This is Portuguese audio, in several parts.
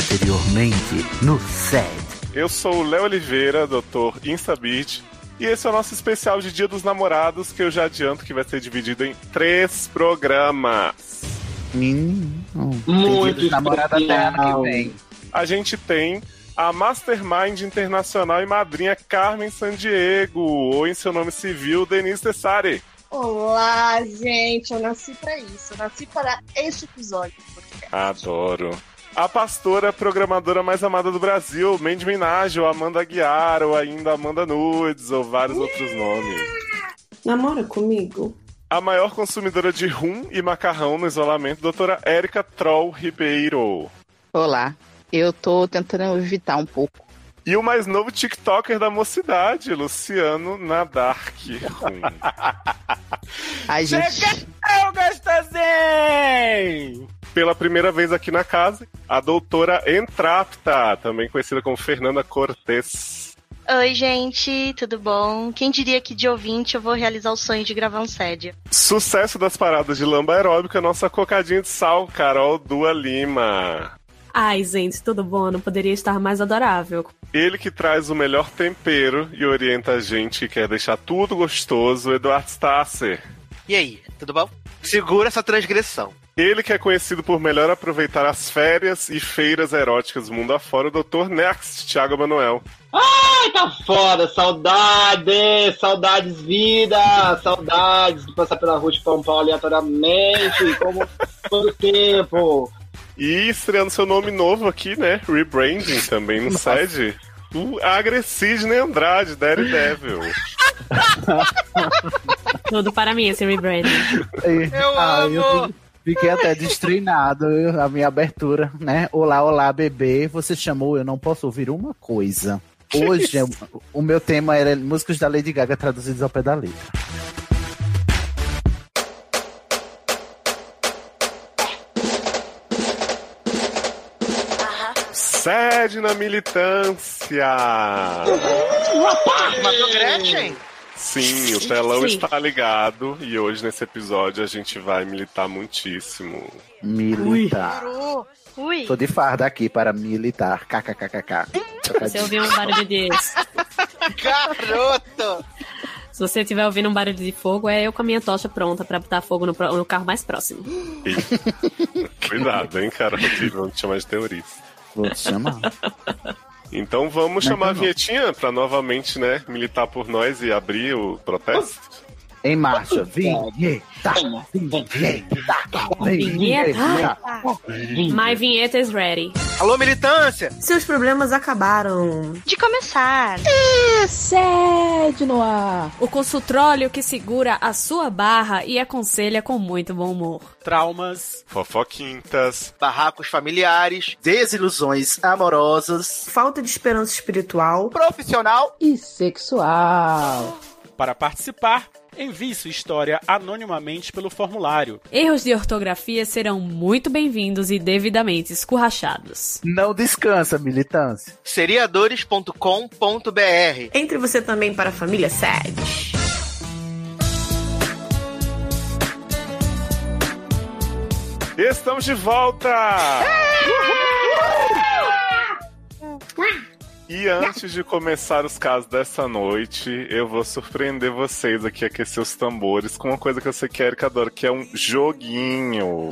Anteriormente no SED. Eu sou o Léo Oliveira, doutor Instabit, e esse é o nosso especial de Dia dos Namorados, que eu já adianto que vai ser dividido em três programas. Hum, Muito namorada até ano que vem. A gente tem a Mastermind Internacional e madrinha Carmen Sandiego, ou em seu nome civil, Denise Tessari. Olá, gente. Eu nasci pra isso. Eu nasci para este episódio. do podcast. Adoro. A pastora programadora mais amada do Brasil, Mandy Minaj, ou Amanda Aguiar, ou ainda Amanda Nudes, ou vários outros nomes. Namora comigo? A maior consumidora de rum e macarrão no isolamento, doutora Érica Troll Ribeiro. Olá, eu tô tentando evitar um pouco. E o mais novo TikToker da mocidade, Luciano Nadark Rum. Ai, gente, Eu gostosinho! Pela primeira vez aqui na casa, a doutora Entrapta, também conhecida como Fernanda Cortez. Oi, gente, tudo bom? Quem diria que de ouvinte eu vou realizar o sonho de gravar um sédio? Sucesso das paradas de lamba aeróbica, nossa cocadinha de sal, Carol Dua Lima. Ai, gente, tudo bom? Não poderia estar mais adorável. Ele que traz o melhor tempero e orienta a gente que quer deixar tudo gostoso, Eduardo Stasser. E aí, tudo bom? Segura essa transgressão. Ele que é conhecido por melhor aproveitar as férias e feiras eróticas mundo afora, o Dr. Next, Thiago Manuel. Ai, tá foda, saudades, saudades vida, saudades de passar pela rua de Pão Paulo aleatoriamente, como todo tempo. E estreando seu nome novo aqui, né? Rebranding também no sede. O Agressidney Andrade, Daredevil. Tudo para mim esse rebranding. Eu Ah, amo! eu fiquei até destreinado a minha abertura, né? Olá, olá, bebê. Você chamou, eu não posso ouvir uma coisa. Hoje, o meu tema era músicas da Lady Gaga traduzidos ao pé da letra. Sede na militância. Matou Gretchen? Sim, o telão Sim. está ligado e hoje nesse episódio a gente vai militar muitíssimo. Militar. Ui, Tô de farda aqui para militar. KKKKK. Se eu ouvir um barulho de. Garoto! Se você estiver ouvindo um barulho de fogo, é eu com a minha tocha pronta pra botar fogo no, pro- no carro mais próximo. Cuidado, hein, cara? Vamos te chamar de terrorista. Vou te chamar. Então vamos Não, chamar a não. vinhetinha pra novamente, né, militar por nós e abrir o protesto? Em marcha. Vinheta. Vinheta. Vinheta. My vinheta is ready. Alô, militância! Seus problemas acabaram. de começar. O consultróleo que segura a sua barra e aconselha com muito bom humor. Traumas. Fofoquintas. Barracos familiares, Desilusões amorosas. Falta de esperança espiritual. profissional. e sexual. Para participar, envie sua história anonimamente pelo formulário. Erros de ortografia serão muito bem-vindos e devidamente escurrachados. Não descansa, militância. seriadores.com.br. Entre você também para a família SED. Estamos de volta! E antes de começar os casos dessa noite, eu vou surpreender vocês aqui, aquecer os tambores, com uma coisa que eu sei que a Erika adora, que é um joguinho.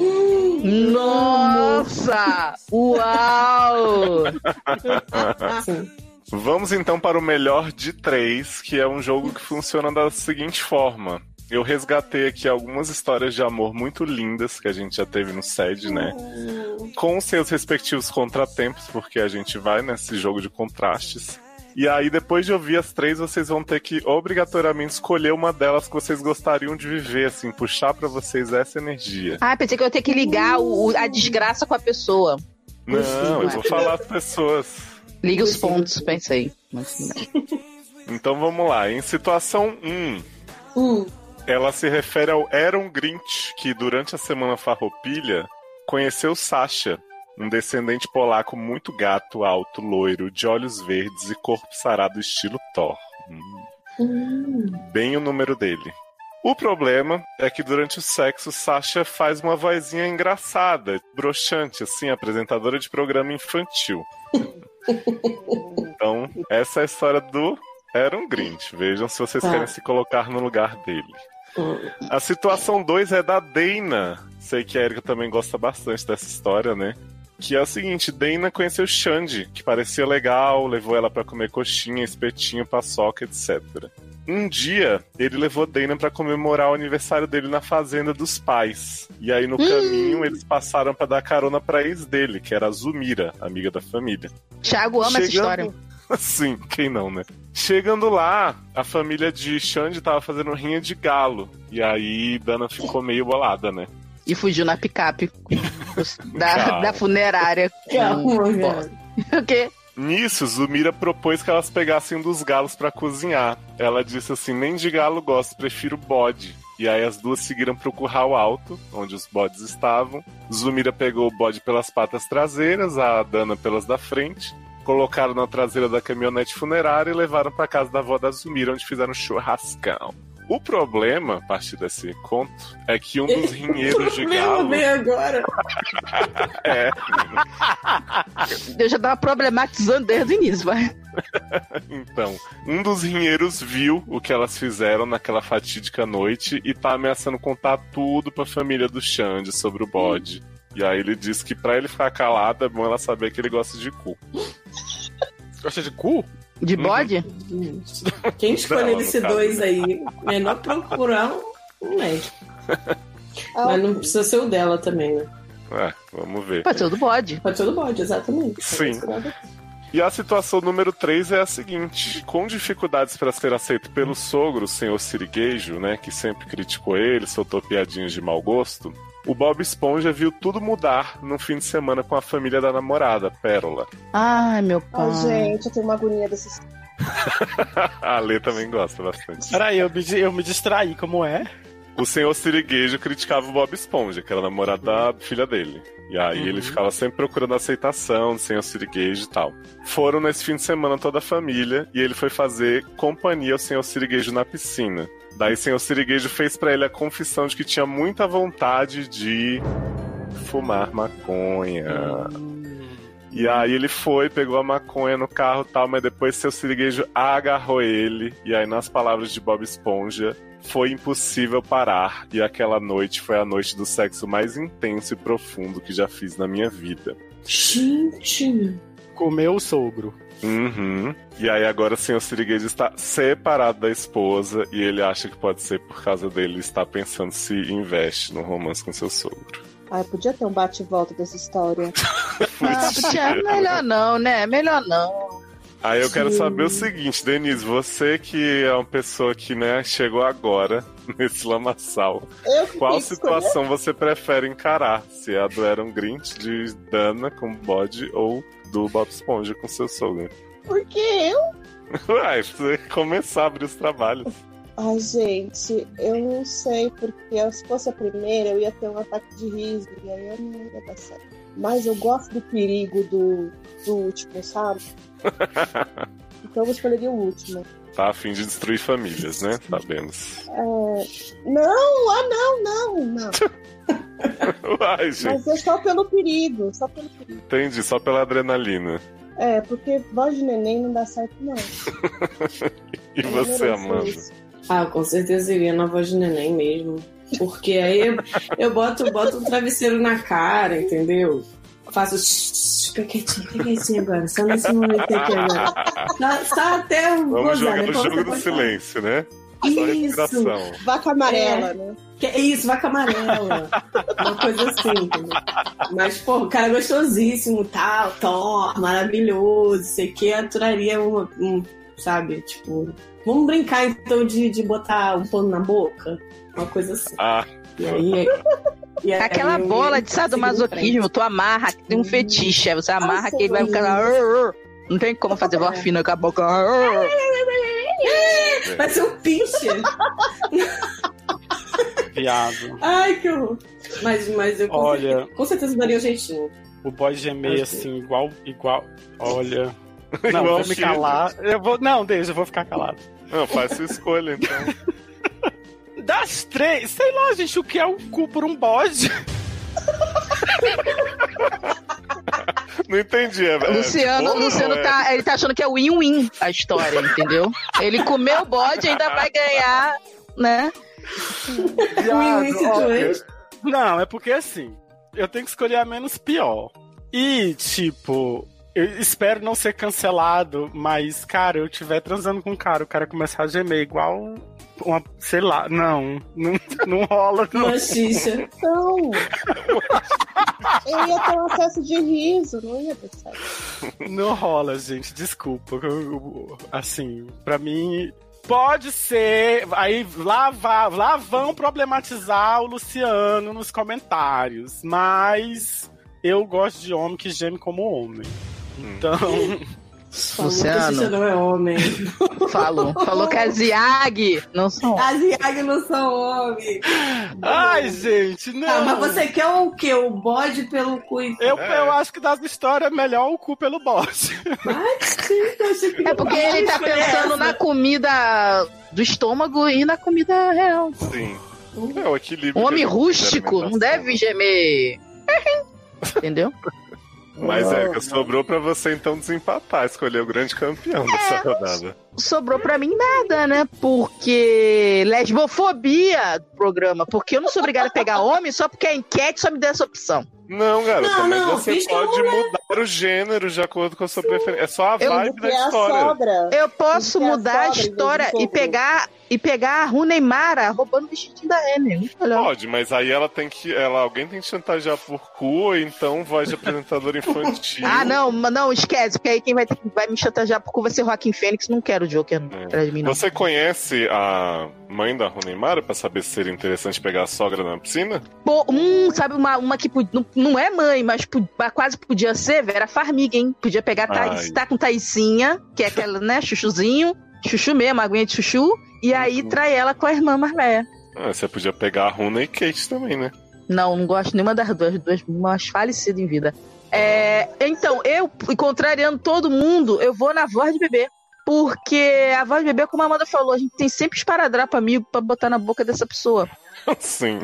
Nossa! Uau! Vamos então para o melhor de três, que é um jogo que funciona da seguinte forma. Eu resgatei aqui algumas histórias de amor muito lindas que a gente já teve no SED, né? Com seus respectivos contratempos, porque a gente vai nesse jogo de contrastes. E aí, depois de ouvir as três, vocês vão ter que obrigatoriamente escolher uma delas que vocês gostariam de viver, assim, puxar pra vocês essa energia. Ah, pensei que eu ia ter que ligar o- o- a desgraça com a pessoa. Não, eu vou falar as pessoas. Liga os pontos, pensei. Mas não. Então vamos lá. Em situação 1, ela se refere ao Aaron Grinch, que durante a semana farroupilha conheceu Sasha, um descendente polaco muito gato, alto, loiro, de olhos verdes e corpo sarado estilo Thor. Hum. Bem o número dele. O problema é que durante o sexo, Sasha faz uma vozinha engraçada, broxante, assim, apresentadora de programa infantil. então, essa é a história do Aaron Grinch. Vejam se vocês Tá. querem se colocar no lugar dele. A situação 2 é da Dana. Sei que a Erika também gosta bastante dessa história, né? Que é o seguinte, Dana conheceu Xande, que parecia legal, levou ela pra comer coxinha, espetinho, paçoca, etc. Um dia, ele levou Dana pra comemorar o aniversário dele na fazenda dos pais. E aí, no caminho, eles passaram pra dar carona pra ex dele, que era a Zumira, amiga da família. Thiago ama essa história. Sim, quem não, né? Chegando lá, a família de Xande tava fazendo rinha de galo. E aí, Dana ficou meio bolada, né? E fugiu na picape da, da funerária. Com- cara. O quê? Nisso, Zumira propôs que elas pegassem um dos galos pra cozinhar. Ela disse assim: nem de galo gosto, prefiro bode. E aí as duas seguiram pro curral alto, onde os bodes estavam. Zumira pegou o bode pelas patas traseiras, a Dana pelas da frente. Colocaram na traseira da caminhonete funerária e levaram pra casa da avó da Zumira, onde fizeram um churrascão. O problema, a partir desse conto, é que um dos rinheiros de galo. vem agora. É, Eu já tava problematizando desde o início, vai. Então, um dos rinheiros viu o que elas fizeram naquela fatídica noite e tá ameaçando contar tudo pra família do Xande sobre o bode. E aí ele disse que pra ele ficar calado é bom ela saber que ele gosta de cu. Gosta de cu? De bode? Quem escolher Não, no esse dois aí, melhor procurar um, um médico. Mas não precisa ser o dela também, né? É, vamos ver. Pode ser o do bode. Pode ser o do bode, exatamente. Sim. E a situação número 3 é a seguinte: com dificuldades para ser aceito pelo sogro, o senhor Sirigueijo, né, que sempre criticou ele, soltou piadinhas de mau gosto, o Bob Esponja viu tudo mudar num fim de semana com a família da namorada, Pérola. Ai, meu pai. Ai, gente, eu tenho uma agonia desses. a Lê também gosta bastante. Peraí, eu me, eu me distraí, como é? O senhor Sirigueijo criticava o Bob Esponja, que era namorado da filha dele. E aí ele ficava sempre procurando aceitação do senhor Sirigueijo e tal. Foram nesse fim de semana toda a família e ele foi fazer companhia ao senhor Sirigueijo na piscina. Daí o senhor Sirigueijo fez pra ele a confissão de que tinha muita vontade de fumar maconha. E aí ele foi, pegou a maconha no carro e tal, mas depois seu siriguejo agarrou ele. E aí, nas palavras de Bob Esponja, foi impossível parar. E aquela noite foi a noite do sexo mais intenso e profundo que já fiz na minha vida. Gente. Comeu o sogro. Uhum. E aí agora o senhor Siriguejo está separado da esposa e ele acha que pode ser por causa dele estar pensando se investe no romance com seu sogro. Ai, podia ter um bate e volta dessa história. Ah, podia- melhor não, né? Melhor não. Aí eu quero Sim. saber o seguinte, Denise, você que é uma pessoa que né, chegou agora nesse lamaçal, Eu qual que situação você prefere encarar? Se é a do Aaron Grinch de Dana com bode ou do Bob Esponja com seu sogro? Porque eu. Uai, você começar a abrir os trabalhos. Ai, gente, eu não sei, porque se fosse a primeira, eu ia ter um ataque de riso, e aí eu não ia dar certo. Mas eu gosto do perigo do, do último, sabe? Então eu escolheria o último. Tá a fim de destruir famílias, né? Sabemos. É, Não, ah, não, não, não. Uai, gente, Mas é só pelo perigo, só pelo perigo. entendi, só pela adrenalina. É, porque voz de neném não dá certo, não. E Eu você, Amanda? isso. Ah, com certeza iria na voz de neném mesmo. Porque aí eu, eu boto, boto um travesseiro na cara, entendeu? Faço. Fica quietinho, fica quietinho agora. Só nesse momento aqui agora. Tá, tá até Vamos gozado, jogar no depois jogo do silêncio, né? Só Isso. Vaca amarela, É. né? Que é isso, vaca amarela. Uma coisa assim, entendeu? Mas, pô, o cara é gostosíssimo, tal, Thor, maravilhoso, sei que aturaria uma, um, sabe, tipo. Vamos brincar então de, de botar um pano na boca? Uma coisa assim. Ah, E aí. E Aquela bola de sadomasoquismo, tu amarra, tem um fetiche, aí você amarra que ele vai ficar lá. Não tem como fazer voz fina com a boca. Vai ser um pincher. Viado. Ai, que horror. Mas, mas eu com Olha. certeza, com certeza daria um jeitinho. O boy gemer assim, igual. igual. Olha. Não, Igual vou me calar. Eu vou. Não, deixa, eu vou ficar calado. Não, faz sua escolha, então. Das três, sei lá, gente, o que é o cu por um bode? Não entendi. É, Luciano, é, Luciano é- tá, ele tá achando que é win-win a história, entendeu? Ele comeu o bode e ainda vai ganhar, né? Win-win situation. Não, é porque assim, eu tenho que escolher a menos pior. E, tipo, eu espero não ser cancelado, mas, cara, eu estiver transando com um cara, o cara começar a gemer igual uma, sei lá, não, não, não rola, não. Machixa. Não. Eu ia ter um acesso de riso, não ia ter certo. Não rola, gente, desculpa. Assim, pra mim. Pode ser. Aí lá, vá- lá vão problematizar o Luciano nos comentários. Mas eu gosto de homem que geme como homem. Então. Falou que não é homem. Falou. Falou que a Ziag não são. As Iag não são homem. Ai, gente, não. Ah, mas você quer o quê? O bode pelo cu? Eu, eu acho que das histórias é melhor o cu pelo bote. É porque ele tá pensando na comida do estômago e na comida real. Sim. É o equilíbrio. Um homem que gente rústico não deve gemer. Entendeu? Mas é, que sobrou pra você então desempatar, escolher o grande campeão dessa rodada. Sobrou pra mim nada, né? Porque lesbofobia do programa. Porque eu não sou obrigada a pegar homem só porque a enquete só me dá essa opção. Não, garota, Não, mas não, você é pode mulher. mudar o gênero de acordo com a sua preferência. É só a Eu- vibe da história. Eu posso a mudar a sogra, história e pegar e pegar a Runeimara roubando o vestidinho da. Muito melhor. Pode, mas aí ela tem que. Ela, alguém tem que chantagear por cu, ou então voz de apresentador infantil. Ah, não, não, esquece, porque aí quem vai, vai me chantagear por cu vai ser o Joaquim Fênix. Não quero o Joker atrás de mim, não. Você conhece a mãe da Runeimara pra saber se seria interessante pegar a sogra na piscina? Pô, hum, sabe uma, uma que não, não é mãe, mas quase podia ser Vera Farmiga, hein? Podia pegar Thaís, tá com Thaisinha, que é aquela, né, chuchuzinho, chuchu mesmo, aguinha de chuchu, e aí trai ela com a irmã velha. Ah, você podia pegar a Runa e Kate também, né? Não, não gosto nenhuma das duas, duas mais falecidas em vida. É, então, eu, contrariando todo mundo, eu vou na voz de bebê. Porque a voz de bebê, como a Amanda falou, a gente tem sempre esparadrapo amigo pra botar na boca dessa pessoa. Sim.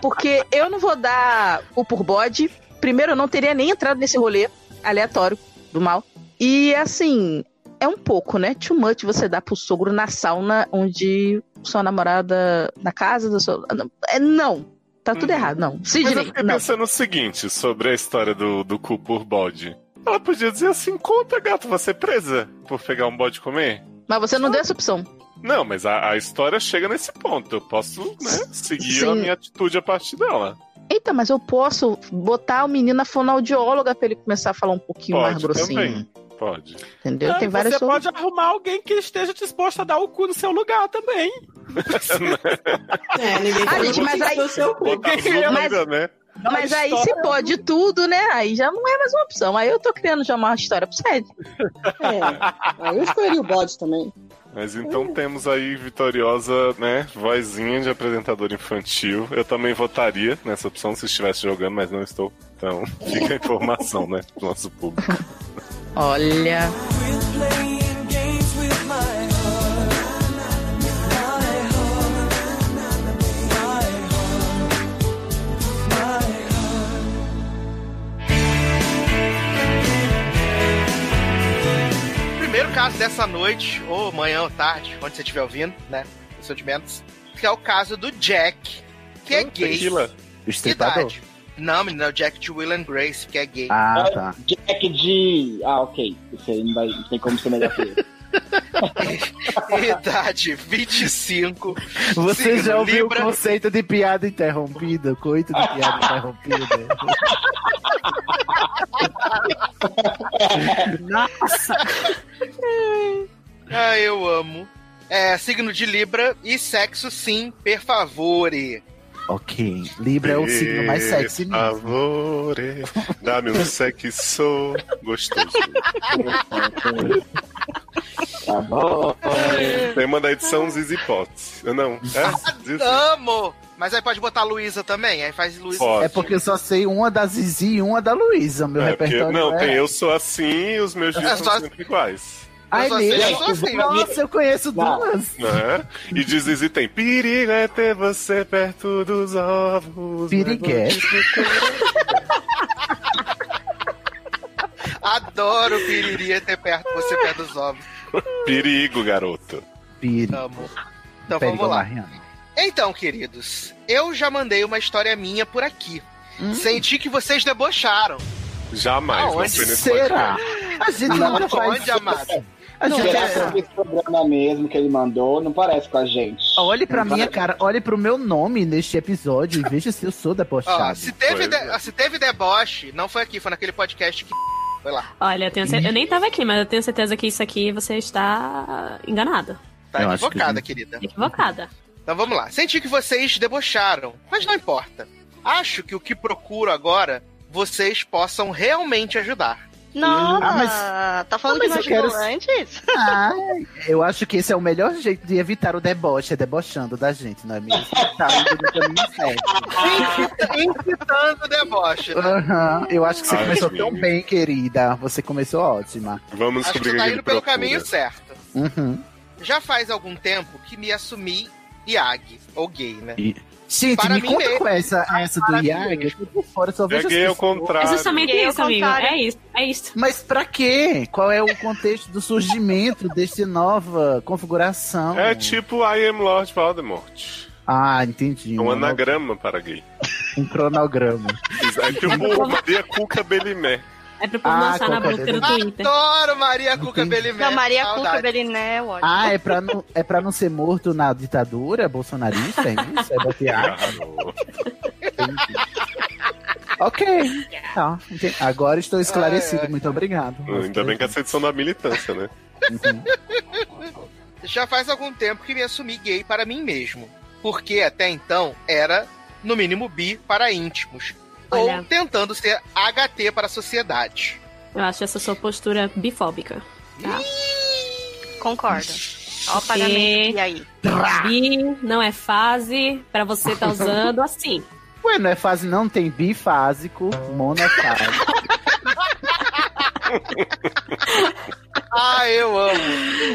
Porque eu não vou dar o por bode. Primeiro, eu não teria nem entrado nesse rolê aleatório do mal. E assim, é um pouco, né? Too much você dar pro sogro na sauna onde sua namorada. na casa da sua. É, não. Tá tudo errado, não. Uhum. Mas eu fiquei não. pensando o seguinte sobre a história do, do cu por bode. Ela podia dizer assim: conta, gato, você é presa por pegar um bode e comer? Mas você não deu essa opção. Não, mas a, a história chega nesse ponto. Eu posso, né, seguir Sim. a minha atitude a partir dela. Eita, mas eu posso botar o menino na fonoaudióloga pra ele começar a falar um pouquinho mais Pode grossinho. também. Pode. Entendeu? Ah, Tem várias você pode arrumar alguém que esteja disposto a dar o cu no seu lugar também. É, ninguém Ah, gente, mas aí. Mas, né? mas aí se pode tudo, né? Aí já não é mais uma opção. Aí eu tô criando já uma história pro Sede. É. Aí eu escolheria o bode também. Mas então temos aí vitoriosa, né, vozinha de apresentador infantil. Eu também votaria nessa opção se estivesse jogando, mas não estou. Então fica a informação, né, pro nosso público. Olha. Primeiro caso dessa noite, ou manhã ou tarde, onde você estiver ouvindo, né? Seu de menos. Que é o caso do Jack, que é gay. Tequila. Estripador. Idade. Não, menino, é o Jack de Will and Grace, que é gay. Ah, tá. Jack de. Ah, ok. Isso aí não, vai, não tem como ser melhor que ele. Idade 25. Você já ouviu Libra. o conceito de piada interrompida? Coito de piada interrompida. Nossa! Ah, eu amo. É, signo de Libra e sexo sim, per favore. Ok, Libra é o signo mais sexy mesmo. favor, dá-me um sexo gostoso. Tá bom. Tema da edição Zizi Potts. Não, é? Amo! Mas aí pode botar a Luísa também, aí faz Luísa. É porque eu só sei uma da Zizi e uma da Luísa. Meu É, porque- repertório não, é... tem eu sou assim e os meus dias É são só- sempre iguais. Ai, sou assim, mesmo? eu sou assim. Nossa, eu conheço Não. duas. Né? E diz Zizi tem perigo é ter você perto dos ovos. Piriguete. Adoro piriri ter perto você perto dos ovos. Perigo, garoto. Piri. Amo. Então Perigo vamos lá. Mariana. Então, queridos, eu já mandei uma história minha por aqui. Hum? Senti que vocês debocharam. Jamais, não Aonde foi nesse Será? podcast. A gente Não, nunca faz Onde, amado? A gente Será é- que foi esse programa mesmo que ele mandou? Não parece com a gente. Olhe pra Não minha parece. cara, olhe pro meu nome neste episódio e veja se eu sou Ó, debochado. se, teve de- é. se teve deboche, não foi aqui, foi naquele podcast que. Foi lá. Olha, eu, tenho cer- eu nem tava aqui, mas eu tenho certeza que isso aqui você está enganada. Tá Eu equivocada, que- querida. Equivocada. Então vamos lá. Senti que vocês debocharam, mas não importa. Acho que o que procuro agora, vocês possam realmente ajudar. Nossa, Ah, mas- tá falando Ah, mas não eu quero- antes? Ah, eu acho que esse é o melhor jeito de evitar o deboche, é debochando da gente, não é mesmo? Tá indo no caminho certo. Incitando deboche. Né? Aham, Eu acho que você Ai, começou sim. tão bem, querida. Você começou ótima. Vamos Acho que você o tá indo pelo procura. caminho certo. Uhum. Já faz algum tempo que me assumi Iag, ou gay, né? Gente, Para me mim conta mesmo. com essa, essa do Para Iag. Eu tô por fora, só É vejo as gay ao pessoas. contrário. É justamente isso, amigo. É isso, é isso. Mas pra quê? Qual é o contexto do surgimento desta nova configuração? É tipo I am Lord Voldemort. Ah, entendi. É um anagrama para gay. Um cronograma. É tipo Maria Cuca Belimé. É povo Ah, lançar na busca do. Twitter. Adoro Maria Cuca. Não, Maria Saudade. Cuca Beliné, ótimo. Ah, é pra, não, é pra não ser morto na ditadura bolsonarista? É isso? É? Claro. ok. Tá. Agora estou esclarecido. Ai, ai. Muito obrigado. Ainda bem que essa edição da militância, né? Uhum. Já faz algum tempo que me assumi gay para mim mesmo. Porque até então era, no mínimo, bi para íntimos. Olha. Ou tentando ser HT para a sociedade. Eu acho essa sua postura bifóbica. Tá? Concordo. Ó o pagamento. E aí? Bi não é fase pra você tá usando assim. Ué, não é fase não? Tem bifásico, monofásico. Ah, eu amo.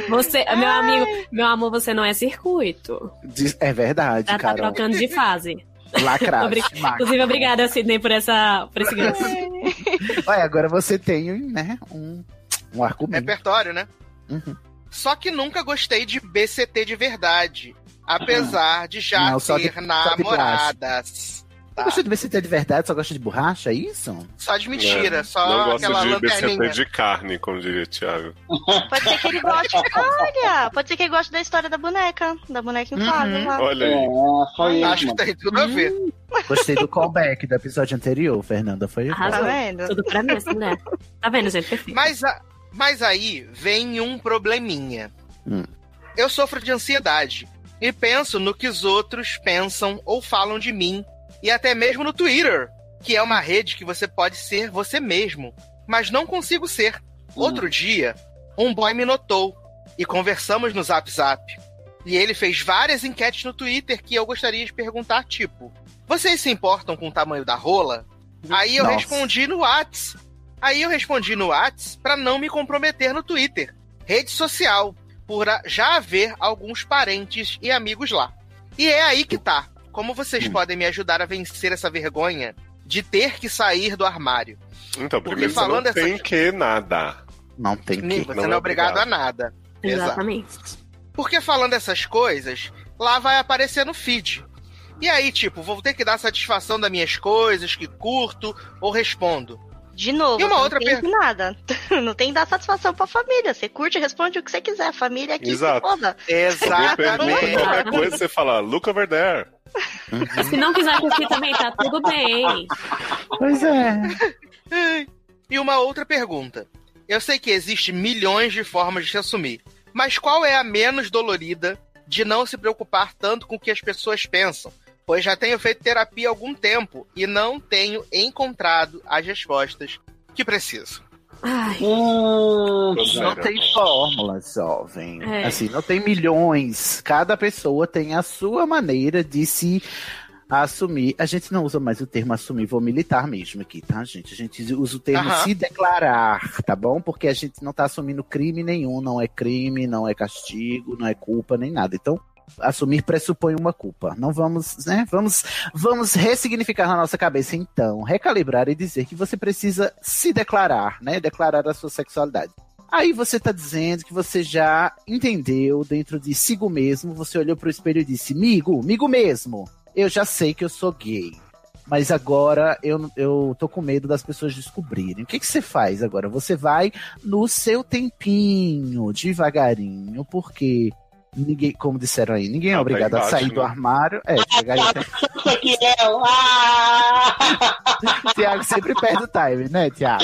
Você, meu amigo, meu amor, você não é circuito. Diz- É verdade, Já tá trocando de fase. Lacrado. Inclusive, obrigada, Sidney, por, essa, por esse gancho. Olha, agora você tem, né, um, um argumento. Repertório, né? Uhum. Só que nunca gostei de BCT de verdade. Apesar de já Não, ter de namoradas. Não gosta de BCT de verdade, só gosta de borracha, é isso? Só de mentira, É. só Não gosto aquela de. BCT de carne, como diria Thiago. Pode ser que ele goste. Olha, pode ser que ele goste da história da boneca. Da boneca inflável Uhum. lá. Olha É, aí. foi Acho que tem tudo a ver. Gostei do callback do episódio anterior, Fernanda. Foi Tá Arrasou. vendo? Tudo pra mim, essa mulher. Tá vendo, gente? Perfeito. Mas, a- mas aí vem um probleminha. Hum. Eu sofro de ansiedade e penso no que os outros pensam ou falam de mim, e até mesmo no Twitter, que é uma rede que você pode ser você mesmo, mas não consigo ser. Outro dia, um boy me notou e conversamos no Zap Zap. E ele fez várias enquetes no Twitter que eu gostaria de perguntar, tipo: Vocês se importam com o tamanho da rola? Aí eu Nossa. respondi no Whats. Aí eu respondi no Whats pra não me comprometer no Twitter, rede social, por já haver alguns parentes e amigos lá. E é aí que tá. Como vocês podem me ajudar a vencer essa vergonha de ter que sair do armário? Então, Porque primeiro você falando não essas- tem que nada. Não tem Nem- que. Você não não, é é obrigado, obrigado. a nada. Exato. Exatamente. Porque falando essas coisas, lá vai aparecer no feed. E aí, tipo, vou ter que dar satisfação das minhas coisas que curto ou respondo. De novo, E uma outra não tem per- nada. Não tem que dar satisfação pra família. Você curte e responde o que você quiser. Família aqui Exato. se foda. Exatamente. qualquer coisa, você fala, look over there. Se não quiser curtir também, tá tudo bem. Pois é. E uma outra pergunta. Eu sei que existe milhões de formas de se assumir, mas qual é a menos dolorida de não se preocupar tanto com o que as pessoas pensam? Pois já tenho feito terapia há algum tempo e não tenho encontrado as respostas que preciso. Ai, Hum, Não tem fórmula, jovem. É. Assim, não tem milhões. Cada pessoa tem a sua maneira de se assumir. A gente não usa mais o termo assumir, vou militar mesmo aqui, tá, gente? A gente usa o termo Aham. se declarar, tá bom? Porque a gente não tá assumindo crime nenhum, não é crime, não é castigo, não é culpa, nem nada. Então, assumir pressupõe uma culpa. Não vamos, né? Vamos, vamos ressignificar na nossa cabeça, então, recalibrar e dizer que você precisa se declarar, né? Declarar a sua sexualidade. Aí você tá dizendo que você já entendeu dentro de si mesmo, você olhou pro espelho e disse, migo, migo mesmo, eu já sei que eu sou gay. Mas agora eu, eu tô com medo das pessoas descobrirem. O que, que você faz agora? Você vai no seu tempinho, devagarinho, porque ninguém, como disseram aí, ninguém é Ah, tá obrigado a sair né? do armário. É, devagarinho. Isso aqui é. Ah! Tiago sempre perde o time, né, Tiago?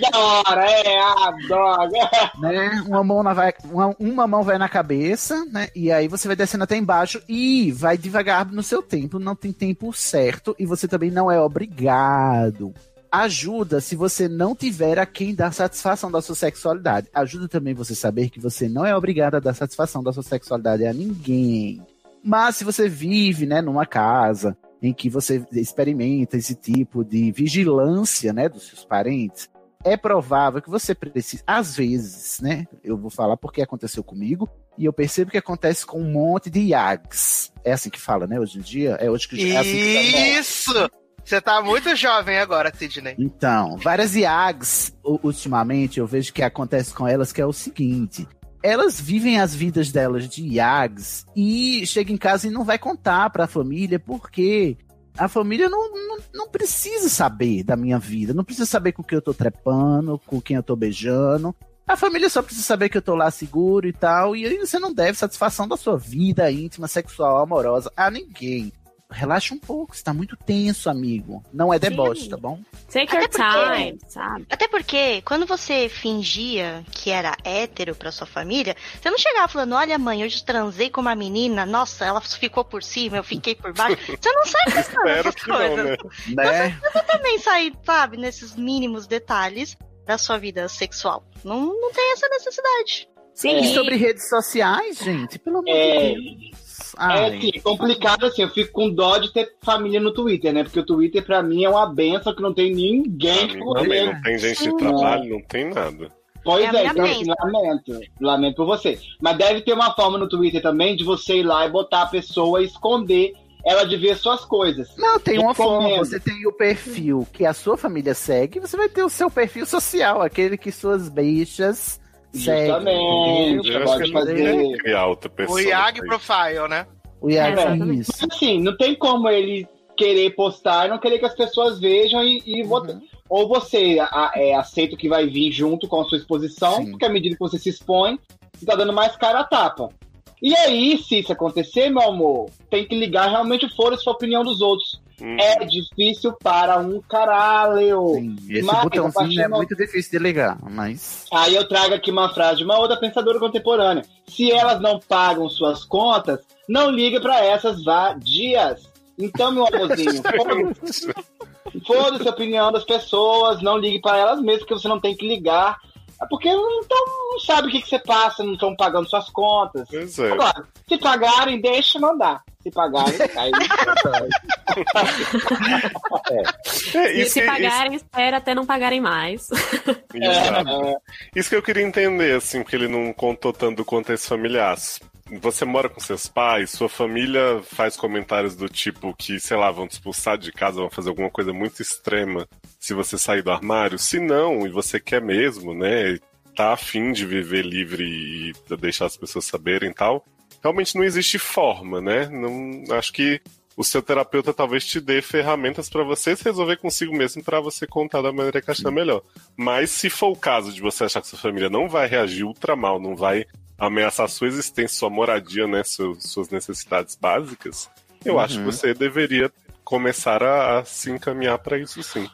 Da hora, é, a droga. né? Uma mão na vai, uma, uma mão vai na cabeça, né? E aí você vai descendo até embaixo e vai devagar no seu tempo, não tem tempo certo e você também não é obrigado. Ajuda se você não tiver a quem dar satisfação da sua sexualidade. Ajuda também você saber que você não é obrigado a dar satisfação da sua sexualidade a ninguém. Mas se você vive, né, numa casa em que você experimenta esse tipo de vigilância, né, dos seus parentes, é provável que você precise, às vezes, né? Eu vou falar porque aconteceu comigo e eu percebo que acontece com um monte de IAGs. É assim que fala, né? Hoje em dia é hoje que é assim que Isso! Você tá muito jovem agora, Sidney. Então, várias IAGs, ultimamente, eu vejo que acontece com elas que é o seguinte. Elas vivem as vidas delas de IAGs e chega em casa e não vai contar pra família porque a família não, não, não precisa saber da minha vida, não precisa saber com quem eu tô trepando, com quem eu tô beijando. A família só precisa saber que eu tô lá seguro e tal, e aí você não deve satisfação da sua vida íntima, sexual, amorosa a ninguém. Relaxa um pouco, você tá muito tenso, amigo. Não é deboche, tá bom? Take your time, sabe? Até porque, quando você fingia que era hétero pra sua família, você não chegava falando, olha mãe, hoje transei com uma menina, nossa, ela ficou por cima, eu fiquei por baixo. Você não sai pensando essas que não, coisas. né? Né? Você também sai, sabe, nesses mínimos detalhes da sua vida sexual. Não, não tem essa necessidade. Sim, E sobre redes sociais, gente, pelo amor É. de Deus. É Ai, assim, complicado assim, eu fico com dó de ter família no Twitter, né? Porque o Twitter pra mim é uma benção que não tem ninguém que também não tem gente de trabalho, não tem nada. Pois É é, então, assim, lamento. Lamento por você. Mas deve ter uma forma no Twitter também de você ir lá e botar a pessoa e esconder ela de ver suas coisas. Não, tem uma forma. Você tem o perfil que a sua família segue, você vai ter o seu perfil social, aquele que suas bichas seguem. Justamente. Eu acho pode fazer- criar outra pessoa. O IAG aí. Profile, né? O Iago, É, isso. Mas, assim, não tem como ele querer postar e não querer que as pessoas vejam e, e votar. Ou você a- é, aceita o que vai vir junto com a sua exposição, Sim. porque à medida que você se expõe, você tá dando mais cara a tapa. E aí, se isso acontecer, meu amor, tem que ligar realmente o foro a opinião dos outros. Hum. É difícil para um caralho. Sim, esse Mas, a botãozinho é do- muito difícil de ligar, mas. Aí eu trago aqui uma frase de uma outra pensadora contemporânea. Se elas não pagam suas contas, não liga para essas vadias. Então, meu amorzinho, foda-se. foda-se a opinião das pessoas, não ligue para elas mesmo, porque você não tem que ligar. É Porque não, tão, não sabe o que, que você passa, não estão pagando suas contas. Pois é. Agora, se pagarem, deixa mandar. Se pagarem, aí. É, E isso se que- pagarem, espera até não pagarem mais. Exato. É, Isso que eu queria entender, assim, porque ele não contou tanto do contexto familiar. Você mora com seus pais, sua família faz comentários do tipo que, sei lá, vão te expulsar de casa, vão fazer alguma coisa muito extrema se você sair do armário. Se não, e você quer mesmo, né, tá afim de viver livre e deixar as pessoas saberem e tal, realmente não existe forma, né? Não, acho que o seu terapeuta talvez te dê ferramentas para você se resolver consigo mesmo para você contar da maneira que achar melhor. Mas se for o caso de você achar que sua família não vai reagir ultra mal, não vai ameaçar sua existência, sua moradia, né, seus- suas necessidades básicas, eu Uhum. acho que você deveria começar a, a se encaminhar para isso sim.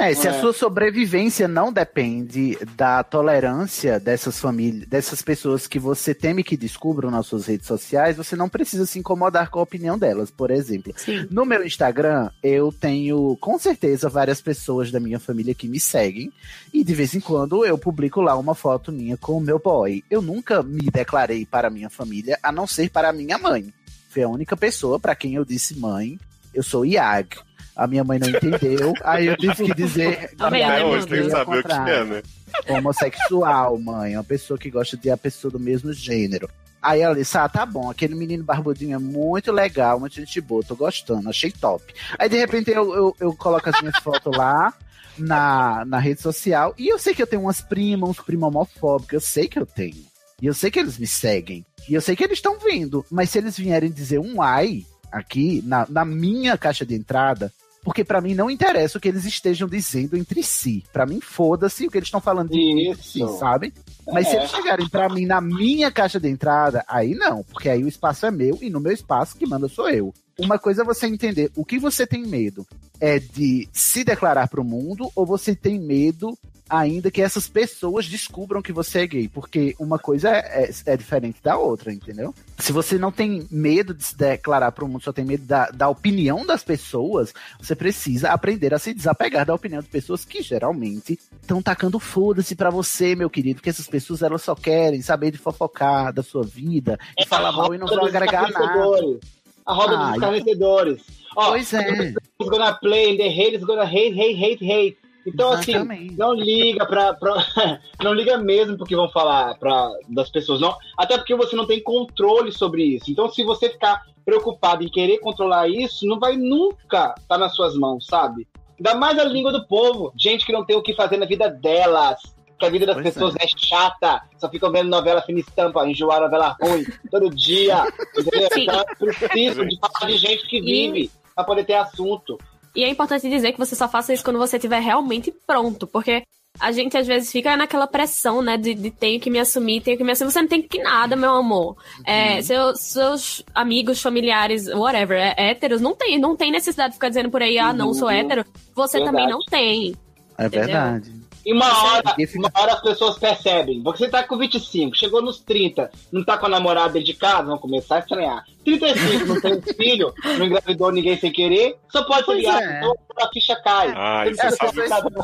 É, se É. a sua sobrevivência não depende da tolerância dessas famílias, dessas pessoas que você teme que descubram nas suas redes sociais, você não precisa se incomodar com a opinião delas, por exemplo. Sim. No meu Instagram, eu tenho com certeza várias pessoas da minha família que me seguem. E de vez em quando eu publico lá uma foto minha com o meu boy. Eu nunca me declarei para a minha família, a não ser para a minha mãe. Foi a única pessoa para quem eu disse mãe. eu sou IAG. A minha mãe não entendeu, aí eu tive que dizer. Até Até hoje tem que saber o que é, né? Homossexual, mãe. Uma pessoa que gosta de a pessoa do mesmo gênero. Aí ela disse: Ah, tá bom, aquele menino barbudinho é muito legal, muito gente boa, tô gostando, achei top. Aí de repente eu, eu, eu coloco as minhas fotos lá na, na rede social e eu sei que eu tenho umas primas, uns primos homofóbicos, eu sei que eu tenho. E eu sei que eles me seguem. E eu sei que eles estão vindo. Mas se eles vierem dizer um ai aqui na, na minha caixa de entrada, porque para mim não interessa o que eles estejam dizendo entre si. Para mim, foda-se o que eles estão falando de si, sabe? Mas se É. eles chegarem para mim na minha caixa de entrada, aí não, porque aí o espaço é meu e no meu espaço que manda sou eu. Uma coisa é você entender o que você tem medo é de se declarar para o mundo ou você tem medo ainda que essas pessoas descubram que você é gay, porque uma coisa é, é- é diferente da outra, entendeu? Se você não tem medo de se declarar para o mundo, só tem medo da, da opinião das pessoas, você precisa aprender a se desapegar da opinião de pessoas que geralmente estão tacando foda-se pra você, meu querido, porque essas pessoas elas só querem saber de fofocar da sua vida e falar mal e não vão agregar nada. A roda Ah, dos escarnecedores. Ó, Pois é. Gonna play, the hate is gonna hate, hate, hate, hate. Então, Exatamente. assim, não liga pra, pra- Não liga mesmo porque vão falar pra, das pessoas. não Até porque você não tem controle sobre isso. Então, se você ficar preocupado em querer controlar isso, não vai nunca estar nas suas mãos, sabe? Ainda mais a língua do povo. Gente que não tem o que fazer na vida delas. Que a vida das Pois pessoas é. chata. Só ficam vendo novela fina estampa, enjoar novela ruim todo dia. Entendeu? Então, preciso de falar de gente que vive pra poder ter assunto. E é importante dizer que você só faça isso quando você estiver realmente pronto, porque a gente às vezes fica naquela pressão, né, de, de tenho que me assumir, tenho que me assumir. Você não tem que nada, meu amor. É, seu- seus amigos, familiares, whatever, é, héteros, não tem, não tem necessidade de ficar dizendo por aí, ah, não, sou Uhum. hétero. Você Verdade. também não tem. É Entendeu? verdade. E uma hora, Ninguém fica- uma hora as pessoas percebem. Você tá com 25, chegou nos 30, não tá com a namorada dentro de casa, vão começar a estranhar. 35, não tem filho, não engravidou ninguém sem querer, só pode ser Pois ligado, é. então a ficha cai. Ah, Não você precisa sabe-.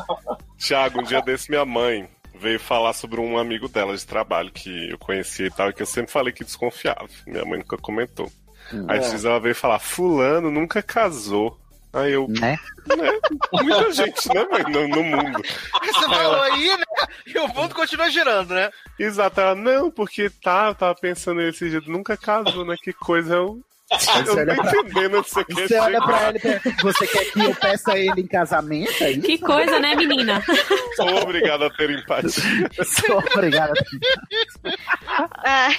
Tiago, um dia desse minha mãe veio falar sobre um amigo dela de trabalho que eu conhecia e tal, e que eu sempre falei que desconfiava. Minha mãe nunca comentou. Aí É. ela veio falar, fulano nunca casou. Aí eu, Né? né? Muita gente, né, mãe, no, no mundo. Você falou aí, né? E o mundo continua girando, né? Exato, ela, não, porque tá, eu tava pensando nesse jeito, nunca casou, né? Que coisa eu. Você não olha pra- entendendo onde você quer Você olha pra ele e você quer que eu peça ele em casamento? É? Que coisa, né, menina? Sou obrigado a ter empatia. Sou obrigada. É,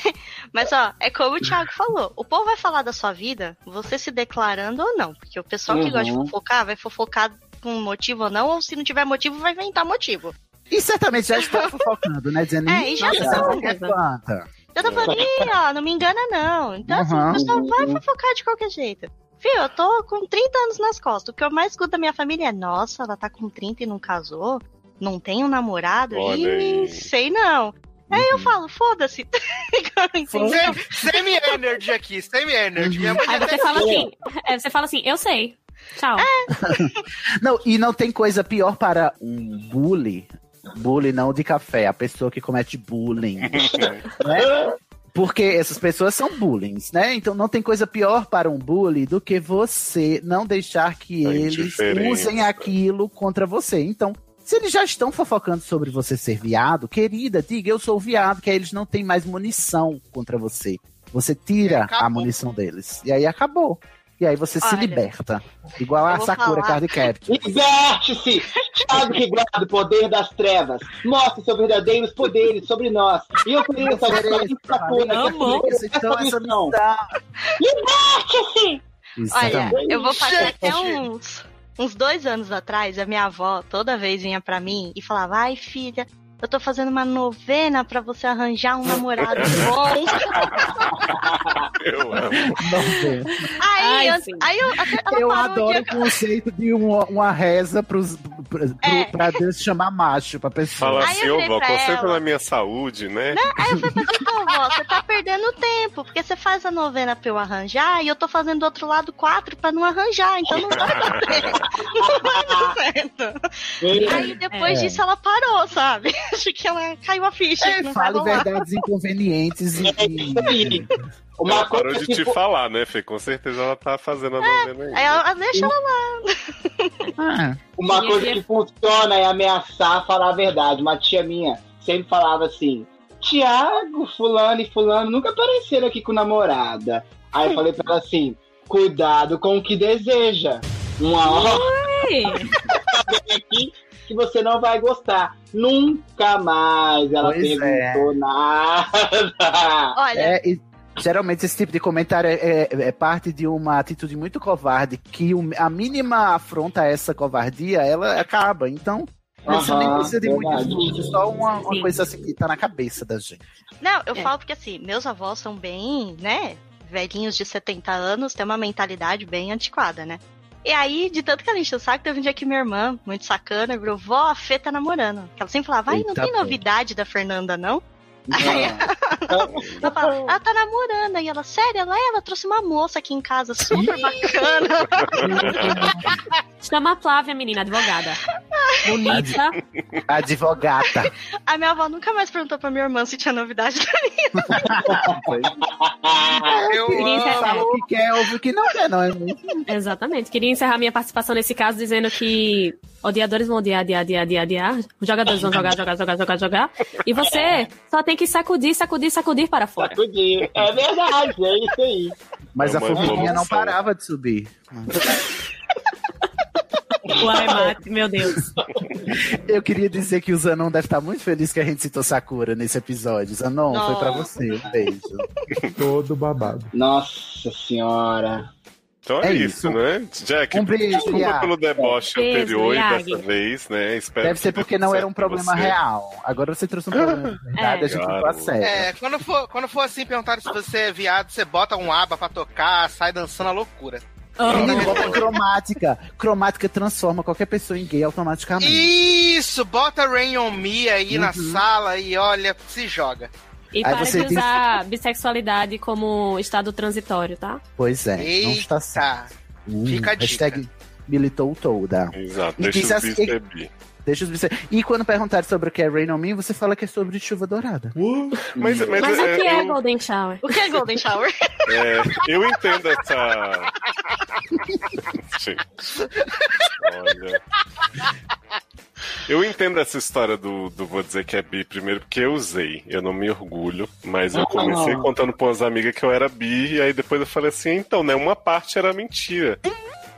mas ó, é como o Thiago falou. O povo vai falar da sua vida, você se declarando ou não. Porque o pessoal que Uhum. gosta de fofocar vai fofocar com motivo ou não, ou se não tiver motivo, vai inventar motivo. E certamente já está fofocando, né? Dizendo, É, e já "Nossa, tá, né? planta. Eu tô falando, "Ih, ó, não me engana não. Então, assim, Uhum. o pessoal vai fofocar de qualquer jeito. Fio, eu tô com 30 anos nas costas. O que eu mais escuto da minha família é: nossa, ela tá com 30 e não casou? Não tem um namorado? Olha Ih, aí. sei não. Aí eu falo, foda-se. Semi-energy aqui, semi-energy. Aí você fala assim, é, você fala assim, eu sei. Tchau. Não, e não tem coisa pior para um bully. Bully não de café, a pessoa que comete bullying. né? Porque essas pessoas são bullying, né? Então não tem coisa pior para um bully do que você não deixar que A eles usem aquilo contra você. Então, se eles já estão fofocando sobre você ser viado, querida, diga eu sou viado, que aí eles não têm mais munição contra você. Você tira a Acabou. munição deles. E aí acabou. E aí você se Olha, liberta. Igual a Sakura falar. Card Capture. Liberte-se! Thiago que guarda o poder das trevas. Mostre seus verdadeiros poderes sobre nós. E eu queria essa Sakura é Isso, então, essa missão. Liberte-se! Olha, eu vou fazer até uns, uns dois anos atrás, a minha avó toda vez vinha pra mim e falava, ai filha, eu tô fazendo uma novena pra você arranjar um namorado bom. Eu amo. Não. Aí, Ai, eu, aí eu, ela Eu parou adoro dia- o conceito de uma, uma reza pros, pra, É. pra Deus chamar macho pra pessoa. Fala assim, ô vó, ela. na minha saúde, né? Né? Aí eu falei pra ela, pô, vó, você tá perdendo tempo, porque você faz a novena pra eu arranjar e eu tô fazendo do outro lado quatro pra não arranjar, então não vai dar certo. Não vai dar certo. Aí depois É. disso ela parou, sabe? Acho que ela caiu a ficha. vai Fale verdades inconvenientes e. e- Uma ela parou coisa de te falar, né, Fê? Com certeza ela tá fazendo a novena aí. Aí ela, deixa ela lá. Ah, Uma coisa que funciona é ameaçar falar a verdade. Uma tia minha sempre falava assim: Tiago, fulano e fulano nunca apareceram aqui com namorada. Aí eu falei pra ela assim: cuidado com o que deseja. Uma hora aqui que você não vai gostar. Nunca mais ela Pois é. perguntou nada. Olha, é, e geralmente esse tipo de comentário é, é- é parte de uma atitude muito covarde, que o- a mínima afronta a essa covardia, ela acaba. Então, você nem precisa de muito esforço, só uma, uma coisa assim que tá na cabeça da gente. não, eu É. falo porque assim, meus avós são bem, né? Velhinhos de 70 anos, têm uma mentalidade bem antiquada, né? E aí, de tanto que ela encheu o saco, teve um dia que minha irmã, muito sacana, virou, vó, a Fê tá namorando. Ela sempre falava, ai, não Eita, tem pô. novidade da Fernanda, não? Ela fala, ela tá namorando. Aí ela, sério, ela, ela trouxe uma moça aqui em casa, super bacana. chama a Flávia, menina, advogada. Bonita. Advogata. A minha avó nunca mais perguntou pra minha irmã se tinha novidade da Eu Queria encerrar. O que quer, ouve o que não quer, não é? Exatamente. Queria encerrar minha participação nesse caso dizendo que odiadores vão odiar, odiar, odiar, odiar, odiar. Os jogadores vão jogar, jogar, jogar, jogar, jogar. E você só tem que sacudir, sacudir, sacudir para fora. Sacudir. É verdade, é isso aí. Mas a formiguinha não parava de subir. O arremate, meu Deus. Eu queria dizer que o Zanon deve estar muito feliz que a gente citou Sakura nesse episódio. Zanon, foi pra Nossa. você. Um beijo. Todo babado. Nossa senhora. Então é, É isso, isso. né? Jack, Um beijo, desculpa Iag. pelo deboche Beijo, anterior e dessa vez, né? Espero Deve ser porque não era um problema você. real. Agora você trouxe um problema de verdade, É. a gente ficou a Claro. sério. É, quando for, quando for assim, perguntar se você é viado, você bota um aba pra tocar, sai dançando a loucura. Menino, bota cromática. Cromática transforma qualquer pessoa em gay automaticamente. Isso, bota Rain on Me aí na Uhum. sala e olha, se joga. E Aí para você de usar bissexualidade como estado transitório, tá? Pois é, não está certo. Eita. Hum, fica a dica. hashtag militou toda. Exato, E deixa disse os assim- bis ser bi. Deixa os bice- E quando perguntarem sobre o que é Rain on Me, você fala que é sobre chuva dourada. Mas, mas, Mas o é, que é eu, Golden Shower? O que é Golden Shower? é, eu entendo essa. Olha. Eu entendo essa história do, do vou dizer que é bi primeiro porque eu usei. Eu não me orgulho, mas eu comecei Não. contando pra umas amigas que eu era bi, e aí depois eu falei assim, então, né? Uma parte era mentira.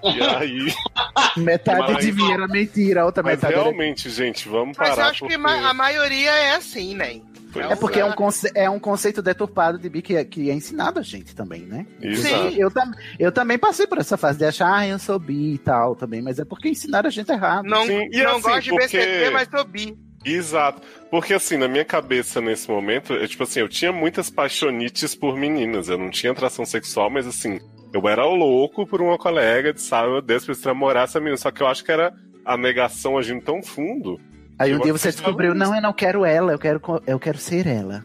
E aí. Metade Mas- de mim era mentira, a outra Mas metade era realmente, gente, vamos Mas parar. eu acho que ma- a maioria é assim, né? Pois É porque é um, conce- é um conceito deturpado de bi que é, que é ensinado a gente também, né? Exato. Eu, tam eu também passei por essa fase de achar, ah, eu sou bi e tal também, mas é porque ensinaram a gente errado. Não, Sim, e não assim, gosto de porque- BCT, mas sou bi. Exato. Porque assim, na minha cabeça nesse momento, eu, tipo assim, eu tinha muitas paixonites por meninas. Eu não tinha atração sexual, mas assim, eu era louco por uma colega de sabe, meu Deus, preciso namorar essa menina. Só que eu acho que era a negação agindo tão fundo. Aí um dia você acreditava descobriu, não, eu não quero ela, eu quero, eu quero ser ela.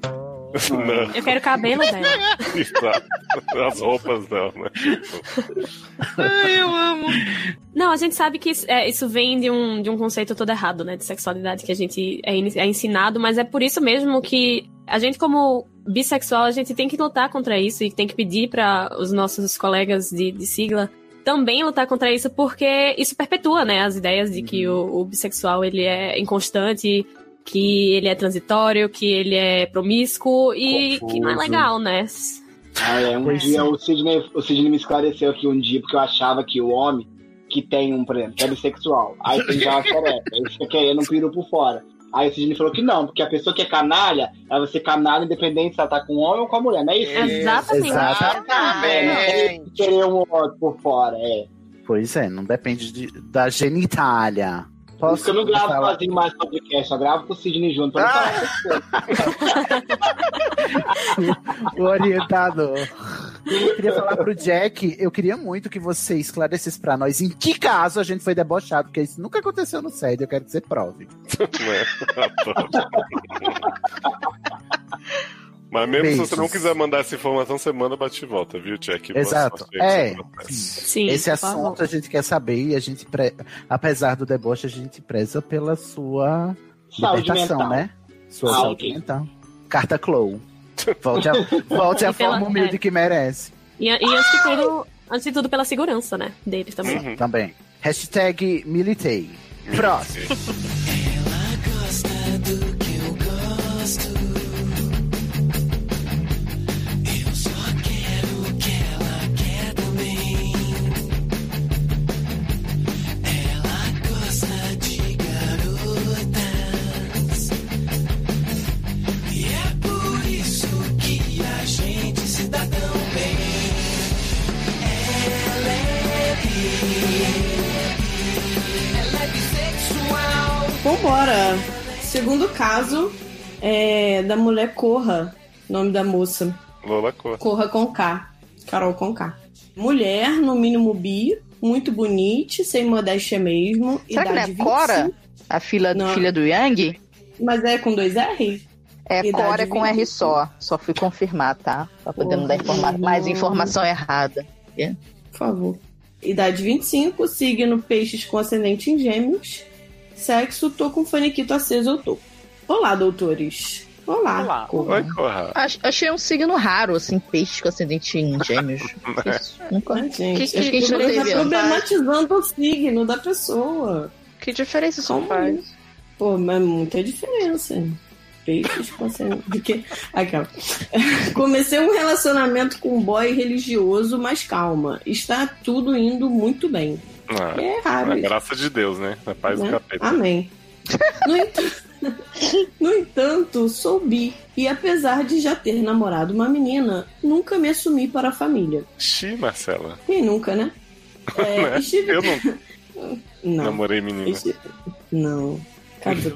Não, Eu quero cabelo dela. exato. As roupas não, né? Ai, eu amo. Não, a gente sabe que isso, é, isso vem de um, de um conceito todo errado, né? De sexualidade que a gente é, é ensinado, mas é por isso mesmo que a gente, como bissexual, a gente tem que lutar contra isso e tem que pedir para os nossos colegas de, de sigla também lutar contra isso, porque isso perpetua, né? As ideias de que o, o bissexual ele é inconstante, que ele é transitório, que ele é promíscuo e que não é Confuso. legal, né? Ah, é, um Pois dia é. o Sidney, o Sidney me esclareceu aqui um dia, porque eu achava que o homem que tem um, por exemplo, que é bissexual, aí tem já uma xereca, ele fica querendo um peru por fora. Aí o Sidney falou que não, porque a pessoa que é canalha, ela vai ser canalha independente se ela tá com um homem ou com a mulher, não é isso? Exatamente. Exatamente. É, querer um outro por fora, é. Pois é, não depende de- da genitália. Por isso que eu não gravo falar? sozinho mais podcast, eu gravo com o Sidney junto coisas. O orientador. Eu queria falar pro Jack, eu queria muito que você esclarecesse pra nós em que caso a gente foi debochado, porque isso nunca aconteceu no SED, eu quero que você prove. Mas mesmo se você Beijos. não quiser mandar essa informação, você manda bate e volta, viu, Jack? Exato. É. Sim, Esse favor. assunto a gente quer saber e a gente, pre... apesar do deboche, a gente preza pela sua Saúde libertação, mental. né? Sua Ah, saúde ok. mental. Carta Chloe. Volte, a, volte à E pela- forma humilde é. que merece. E, e antes, de tudo, antes de tudo, pela segurança, né? Deles também. Uhum. Também. Hashtag militei. Próximo. Vambora. Segundo caso é da mulher Corra, nome da moça. Lola Cor. Corra com K. Carol com K. Mulher, no mínimo bi, muito bonita, sem modéstia mesmo. Será que não é idade Cora? 25, A filha, Não. filha do Yang? Mas é com dois R? É, Idade Cora é com 25. R só. Só fui confirmar, tá? Pra poder não dar informa mais informação errada. Por favor. Idade 25, signo peixes com ascendente em gêmeos. Sexo, tô com faniquito aceso, eu tô. Olá, doutores. Olá. Olá. Corra. Oi, Corra. Ach- Achei um signo raro, assim, peixe com ascendente em gêmeos. Isso, Nunca... Ai, gente, Que- que- que a gente não tá problematizando o signo da pessoa. Que diferença isso Calma faz? Pô, mas muita diferença. Peixes com ascendente. Porque... Aquela. Comecei um relacionamento com um boy religioso, mas calma. Está tudo indo muito bem. Ah, É raro na isso. graça de Deus, né? Na paz do né? capeta. Amém. No entanto, no entanto, sou bi. E apesar de já ter namorado uma menina, nunca me assumi para a família. Xi, Marcela. Quem nunca, né? É, Né? estive- Eu não Não. namorei menina. Estive- Não.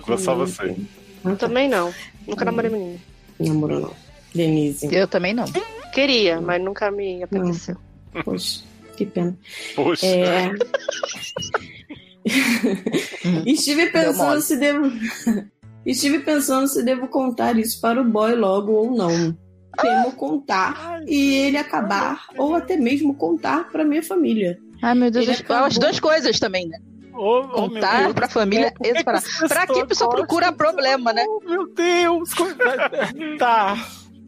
Foi só você. Ah, tá. Também não. Nunca namorei menina. Namorou não. Denise. Eu também não. Queria, mas nunca me apeteceu. Poxa, que pena. Poxa. É... Estive pensando se devo. Estive pensando se devo contar isso para o boy logo ou não. Temo contar e ele acabar, ou até mesmo contar para minha família. Ai, meu Deus. Ele as- acabou. As duas coisas também, né? Meu Contar Deus. pra família É, e essa Pra que a pessoa procura problema, né? Oh, meu Deus. co- tá.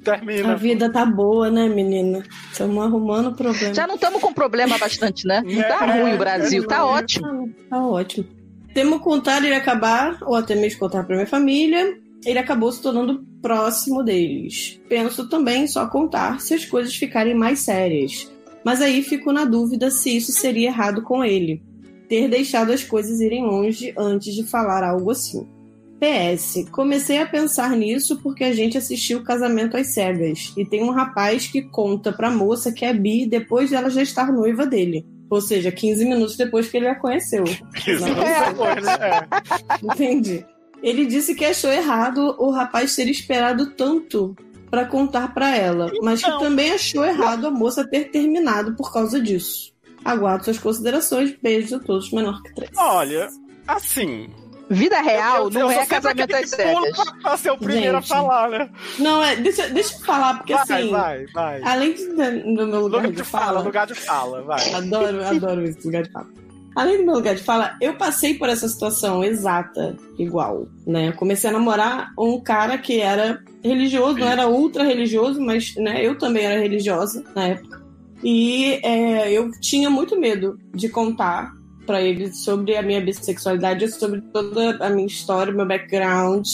Termina. A vida tá boa, né, menina? Estamos arrumando problema. Já não estamos com problema bastante, né? Não tá É, ruim o Brasil, tá não. ótimo. Tá ótimo. Temo contar ele acabar, ou até mesmo contar para minha família. Ele acabou se tornando próximo deles. Penso também em só contar se as coisas ficarem mais sérias. Mas aí fico na dúvida se isso seria errado com ele. Ter deixado as coisas irem longe antes de falar algo assim. PS, comecei a pensar nisso porque a gente assistiu o Casamento às Cegas e tem um rapaz que conta pra moça que é bi depois dela já estar noiva dele. Ou seja, 15 minutos depois que ele a conheceu. Isso Não, é Foi, né? Entendi. Ele disse que achou errado o rapaz ter esperado tanto pra contar pra ela, mas que Então. também achou errado a moça ter terminado por causa disso. Aguardo suas considerações. Beijos a todos, menor que três. Olha, assim. Vida real eu- eu não sou é casamento às cegas. Pra, ser o primeiro Gente. a falar, né? Não, é, deixa, deixa eu falar, porque Vai, assim, vai, vai. além de, do meu lugar Lugar de de fala, fala, lugar de fala, vai. Adoro, adoro esse lugar de fala. Além do meu lugar de fala, eu passei por essa situação exata, igual, né? Eu comecei a namorar um cara que era religioso, não era ultra religioso, mas né, eu também era religiosa na época. E é, eu tinha muito medo de contar pra ele sobre a minha bissexualidade, sobre toda a minha história, meu background.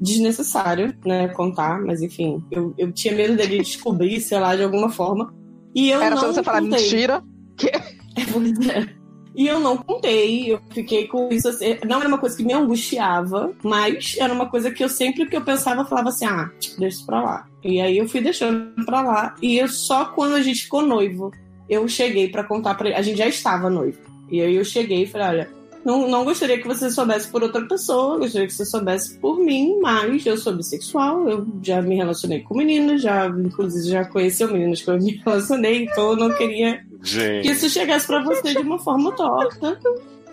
Desnecessário, né, contar, mas enfim, eu, eu tinha medo dele descobrir, sei lá, de alguma forma. E eu Era não só você falar contei. mentira. Pois é. E eu não contei, eu fiquei com isso assim. Não era uma coisa que me angustiava, mas era uma coisa que eu sempre que eu pensava, eu falava assim: ah, deixa isso pra lá. E aí eu fui deixando pra lá. E eu só quando a gente ficou noivo, eu cheguei pra contar pra ele. A gente já estava noivo. E aí eu cheguei e falei: olha, Não, não gostaria que você soubesse por outra pessoa, gostaria que você soubesse por mim, mas eu sou bissexual, eu já me relacionei com meninas, já, inclusive, já conheceu meninas que eu me relacionei, então eu não queria Gente. que isso chegasse pra você de uma forma torta.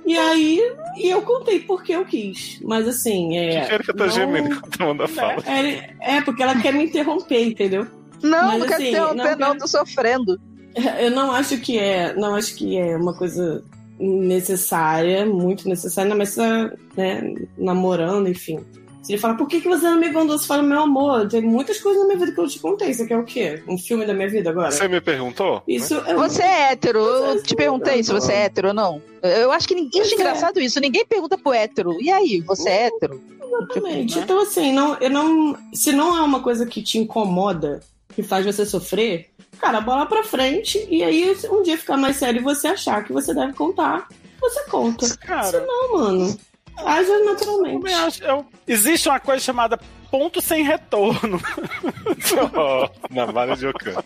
E aí, e eu contei porque eu quis. Mas assim, é. Que Erika tá não- gemendo enquanto Amanda fala. É, é, porque ela quer me interromper, entendeu? Não, Mas, não quero assim, interromper, não, quero- tô sofrendo. Eu não acho que é, não acho que é uma coisa necessária, muito necessária, mas tá, né, namorando, enfim. Se ele fala, por que, que você não me contou? Você fala, meu amor, tem muitas coisas na minha vida que eu te contei. Você quer o quê? Um filme da minha vida agora? Você me perguntou? Isso é Você é hétero, eu te perguntei se você é hétero ou não. Eu acho que ninguém acha Pois é. engraçado isso, ninguém pergunta pro hétero. E aí, você é hétero? Exatamente. Tipo, né? Então, assim, não, eu não, se não é uma coisa que te incomoda, que faz você sofrer, cara, bola pra frente. E aí, um dia ficar mais sério e você achar que você deve contar, você conta. Cara. Se não, mano, haja naturalmente. acho- eu- existe uma coisa chamada ponto sem retorno. Ó, Navalha de Ocan.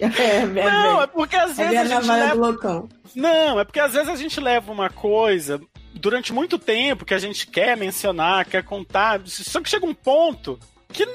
É, é, Não, é, é porque às é vezes a a gente leva... Não, é porque às vezes a gente leva uma coisa durante muito tempo que a gente quer mencionar, quer contar, só que chega um ponto que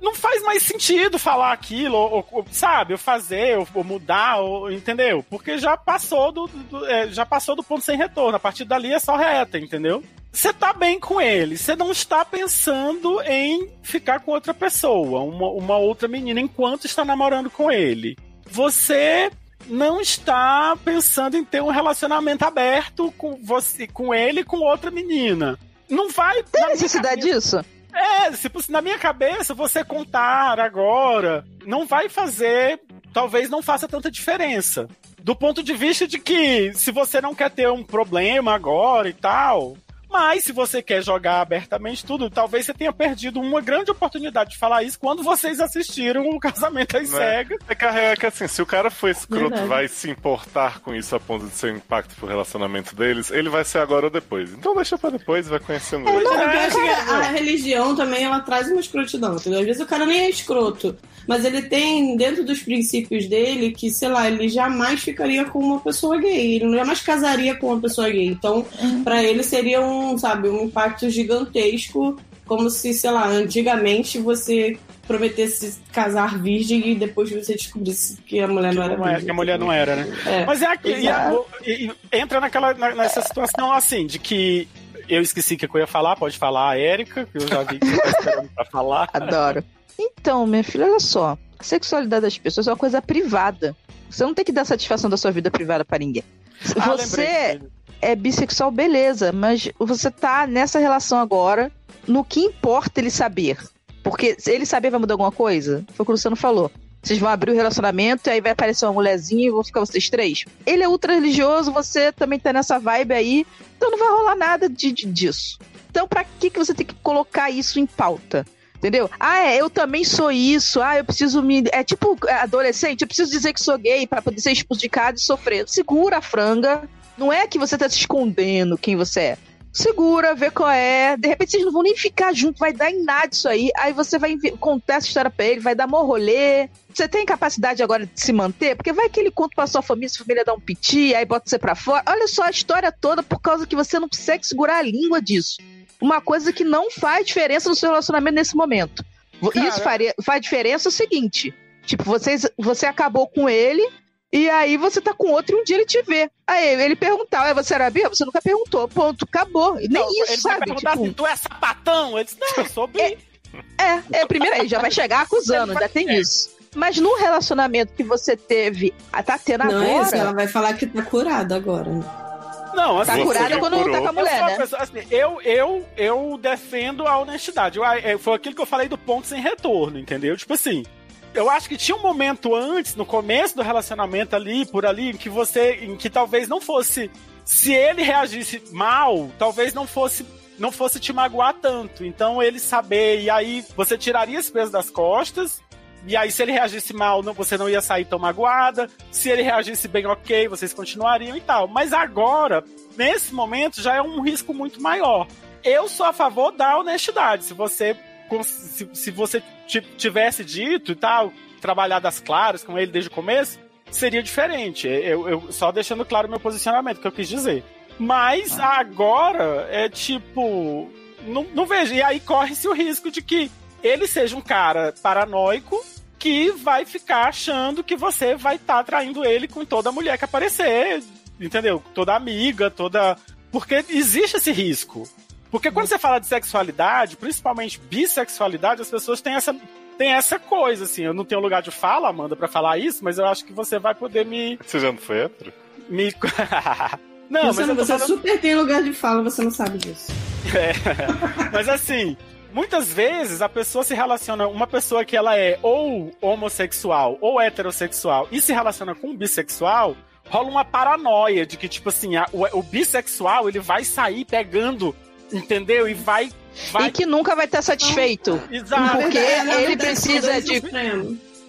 não faz mais sentido falar aquilo, ou, ou, sabe, ou fazer, ou, ou mudar, ou, entendeu? Porque já passou do, do- é, já passou do ponto sem retorno. A partir dali é só reta, entendeu? Você tá bem com ele, você não está pensando em ficar com outra pessoa, uma, uma outra menina, enquanto está namorando com ele. Você não está pensando em ter um relacionamento aberto com você, com ele e com outra menina. Não vai. Tem necessidade disso? É, fosse- na minha cabeça, você contar agora não vai fazer. Talvez não faça tanta diferença. Do ponto de vista de que se você não quer ter um problema agora e tal. Mas se você quer jogar abertamente tudo, talvez você tenha perdido uma grande oportunidade de falar isso quando vocês assistiram o casamento às Né? cegas. É que a real é que assim, se o cara for escroto, Verdade. vai se importar com isso a ponto de ser um impacto pro relacionamento deles, ele vai ser agora ou depois. Então deixa pra depois, vai conhecendo ele. Não, acho que a religião também ela traz uma escrotidão, entendeu? Às vezes o cara nem é escroto, mas ele tem dentro dos princípios dele que, sei lá, ele jamais ficaria com uma pessoa gay, ele jamais casaria com uma pessoa gay. Então, pra ele seria um, sabe, um impacto gigantesco, como se, sei lá, antigamente você prometesse casar virgem e depois você descobrisse que a mulher não era Não é, virgem. que a mulher não era, né? É. Mas é aqui, e a- e- e entra naquela, na- nessa situação assim, de que eu esqueci o que eu ia falar, pode falar a Érica, que eu já vi que você tá esperando pra falar. Adoro. Então, minha filha, olha só. A sexualidade das pessoas é uma coisa privada. Você não tem que dar satisfação da sua vida privada pra ninguém. Ah, Você é bissexual, beleza, mas você tá nessa relação agora, no que importa ele saber. Porque se ele saber vai mudar alguma coisa, foi o que o Luciano falou. Vocês vão abrir o relacionamento e aí vai aparecer uma mulherzinha e vão ficar vocês três. Ele é ultra religioso, você também tá nessa vibe aí, então não vai rolar nada de, de- disso. Então, pra que, que você tem que colocar isso em pauta? Entendeu? Ah, é, eu também sou isso. Ah, eu preciso me. É tipo é, adolescente, eu preciso dizer que sou gay pra poder ser expulso de casa e sofrer. Segura a franga. Não é que você tá se escondendo quem você é. Segura, vê qual é. De repente vocês não vão nem ficar juntos, vai dar em nada isso aí. Aí você vai contar essa história pra ele, vai dar mó rolê. Você tem capacidade agora de se manter? Porque vai que ele conta pra sua família, sua família dá um piti, aí bota você pra fora. Olha só a história toda por causa que você não consegue segurar a língua disso. Uma coisa que não faz diferença no seu relacionamento nesse momento. Vo- Isso faria, faz diferença é o seguinte: tipo, vocês, você acabou com ele. E aí você tá com outro e um dia ele te vê. Aí ele perguntar, "Ué, você era bi? Você nunca perguntou. Ponto, acabou. E Nem Não, isso, ele sabe? perguntar Tipo, assim, tu é sapatão? Ele disse, não, eu sou bi. é, é, primeiro aí, já vai chegar acusando, ainda tem isso. Mas no relacionamento que você teve, a tá tendo Não é isso, ela agora. vai falar que tá curada agora. Não, assim, Tá curada quando tá com a mulher, eu, né? pessoa, assim, eu, eu, eu defendo a honestidade. Eu, é, foi aquilo que eu falei do ponto sem retorno, entendeu? Tipo assim, eu acho que tinha um momento antes, no começo do relacionamento ali, por ali, em que você, em que talvez não fosse, se ele reagisse mal, talvez não fosse não fosse te magoar tanto. Então ele saber, e aí você tiraria esse peso das costas, e aí, se ele reagisse mal, não, você não ia sair tão magoada. Se ele reagisse bem, ok, vocês continuariam e tal. Mas agora, nesse momento, já é um risco muito maior. Eu sou a favor da honestidade. Se você, se, se você ti- tivesse dito e tal, trabalhado as claras com ele desde o começo, seria diferente. Eu, eu- só deixando claro o meu posicionamento, que eu quis dizer. Mas agora é tipo. Não, não vejo. E aí corre-se o risco de que ele seja um cara paranoico que vai ficar achando que você vai estar traindo ele com toda mulher que aparecer. Entendeu? Toda amiga, toda. Porque existe esse risco. Porque quando você fala de sexualidade, principalmente bissexualidade, as pessoas têm essa, têm essa coisa, assim. Eu não tenho lugar de fala, Amanda, pra falar isso, mas eu acho que você vai poder me. Você já não foi hétero? me... não, você mas eu tô você falando... super tem lugar de fala, você não sabe disso. É. Mas assim, muitas vezes a pessoa se relaciona, uma pessoa que ela é ou homossexual ou heterossexual e se relaciona com um bissexual, rola uma paranoia de que, tipo assim, a- o, o bissexual ele vai sair pegando, entendeu? E vai. vai... E que nunca vai estar satisfeito. Exato. Porque É, na ele verdade, precisa dois de.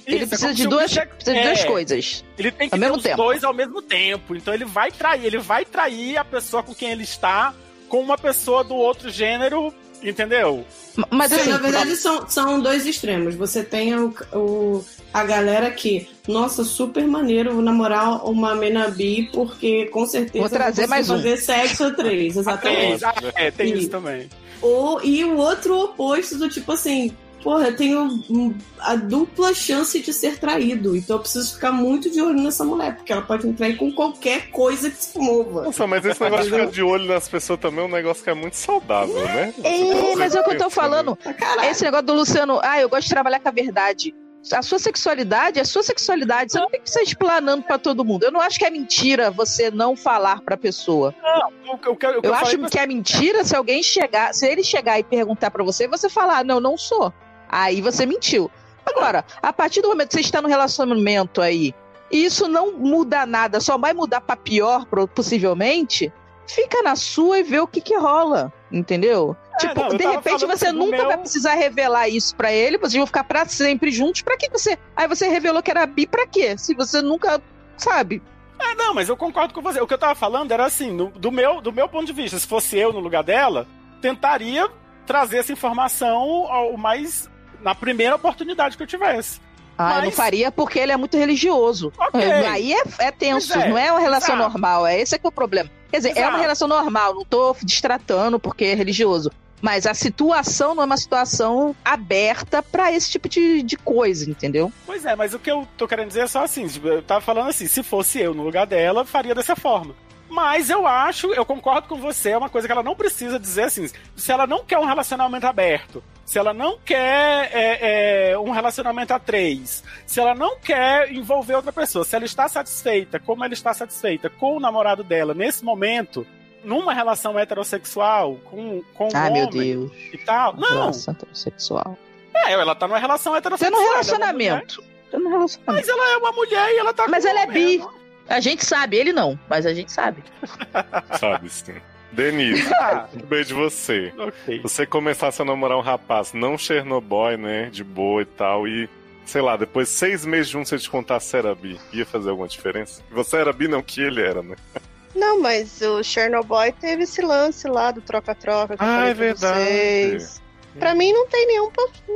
Ele Isso, é precisa como de duas, precisa de duas é. coisas. Ele tem que Ao ter mesmo os tempo. dois ao mesmo tempo. Então ele vai trair, ele vai trair a pessoa com quem ele está com uma pessoa do outro gênero, entendeu? Mas Sim, assim, na verdade são, são dois extremos. Você tem o, o- a galera que, nossa, super maneiro vou namorar uma mena bi, porque com certeza Vou trazer mais um. fazer sexo a três, exatamente. Ah, é, tem E- isso também. Ou, e o outro oposto do tipo assim, porra, eu tenho a dupla chance de ser traído, então eu preciso ficar muito de olho nessa mulher, porque ela pode me trair com qualquer coisa que se mova. Nossa, mas esse negócio de ficar de olho nas pessoas também é um negócio que é muito saudável, né? É, mas é o que eu tô falando. Caralho. Esse negócio do Luciano, ah, eu gosto de trabalhar com a verdade. A sua sexualidade é a sua sexualidade. Você não tem que sair explanando pra todo mundo. Eu não acho que é mentira você não falar pra pessoa. Não, eu, quero- que Eu eu acho que é mentira se alguém chegar, se ele chegar e perguntar pra você, você falar, não, não sou. Aí você mentiu. Agora, a partir do momento que você está no relacionamento aí, e isso não muda nada, só vai mudar pra pior, possivelmente, fica na sua e vê o que que rola, entendeu? tipo, É, não, eu de repente você assim, nunca meu- vai precisar revelar isso pra ele, vocês vão ficar pra sempre juntos, pra que você... Aí você revelou que era bi pra quê? Se você nunca, sabe? Ah, não, mas eu concordo com você. O que eu tava falando era assim, no- do, meu, do meu ponto de vista, se fosse eu no lugar dela, tentaria trazer essa informação ao mais. Na primeira oportunidade que eu tivesse. Ah, eu não Mas- faria porque ele é muito religioso. Ok. Aí é, é tenso, é, não é uma relação exato. normal, é esse é que é o problema. Quer dizer, é uma Exato. relação normal, não tô destratando porque é religioso. Mas a situação não é uma situação aberta pra esse tipo de, de coisa, entendeu? Pois é, mas o que eu tô querendo dizer é só assim, tipo, eu tava falando assim, se fosse eu no lugar dela, faria dessa forma. Mas eu acho, eu concordo com você, é uma coisa que ela não precisa dizer assim, se ela não quer um relacionamento aberto, se ela não quer é, é, um relacionamento a três, se ela não quer envolver outra pessoa, se ela está satisfeita, como ela está satisfeita com o namorado dela nesse momento, numa relação heterossexual, com, com um Ai, homem meu Deus. e tal. Não, Relação heterossexual. é, ela tá numa relação Você é heterossexual. no ela é relacionamento. Você é no relacionamento. Mas ela é uma mulher e ela tá Mas ela é bi. A gente sabe, ele não, mas a gente sabe. Sabe sim. Denise, Ah. um beijo de você. Ok. Você começasse a namorar um rapaz, não Chernobyl, né? De boa e tal, e. Sei lá, depois de seis meses juntos você te contar se era bi, ia fazer alguma diferença? Você era bi, não que ele era, né? Não, mas o Chernobyl teve esse lance lá do troca-troca Ah, é verdade. vocês. Pra mim não tem nenhum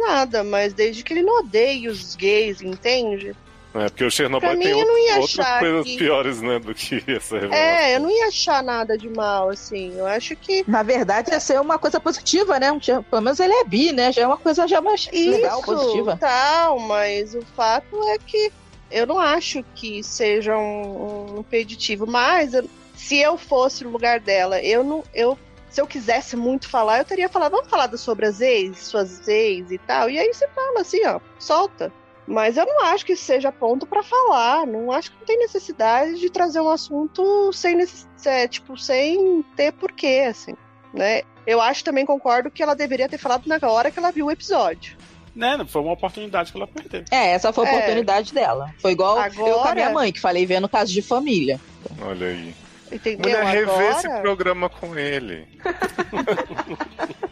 nada, mas desde que ele não odeie os gays, entende? É, porque o Chernobyl Pra mim, tem eu outro- outras coisas que- piores, né, do que essa revelação. É, eu não ia achar nada de mal, assim. Eu acho que. Na verdade, ia ser uma coisa positiva, né? Um- Pelo menos ele é bi, né? Já é uma coisa já mais legal, Isso, positiva. tal, mas o fato é que eu não acho que seja um, um impeditivo. Mas eu- se eu fosse no lugar dela, eu não. Eu, se eu quisesse muito falar, eu teria falado, vamos falar sobre as ex, suas ex e tal. E aí você fala assim, ó, solta. Mas eu não acho que seja ponto pra falar. Não acho que não tem necessidade de trazer um assunto sem é, tipo, sem ter porquê, assim, né? Eu acho também concordo que ela deveria ter falado na hora que ela viu o episódio. Né, não foi uma oportunidade que ela perdeu. É, essa foi a É. oportunidade dela. Foi igual eu com a Agora- minha mãe, que falei vendo caso de família. Olha aí. Entendeu? Mulher, rever esse Agora, programa com ele.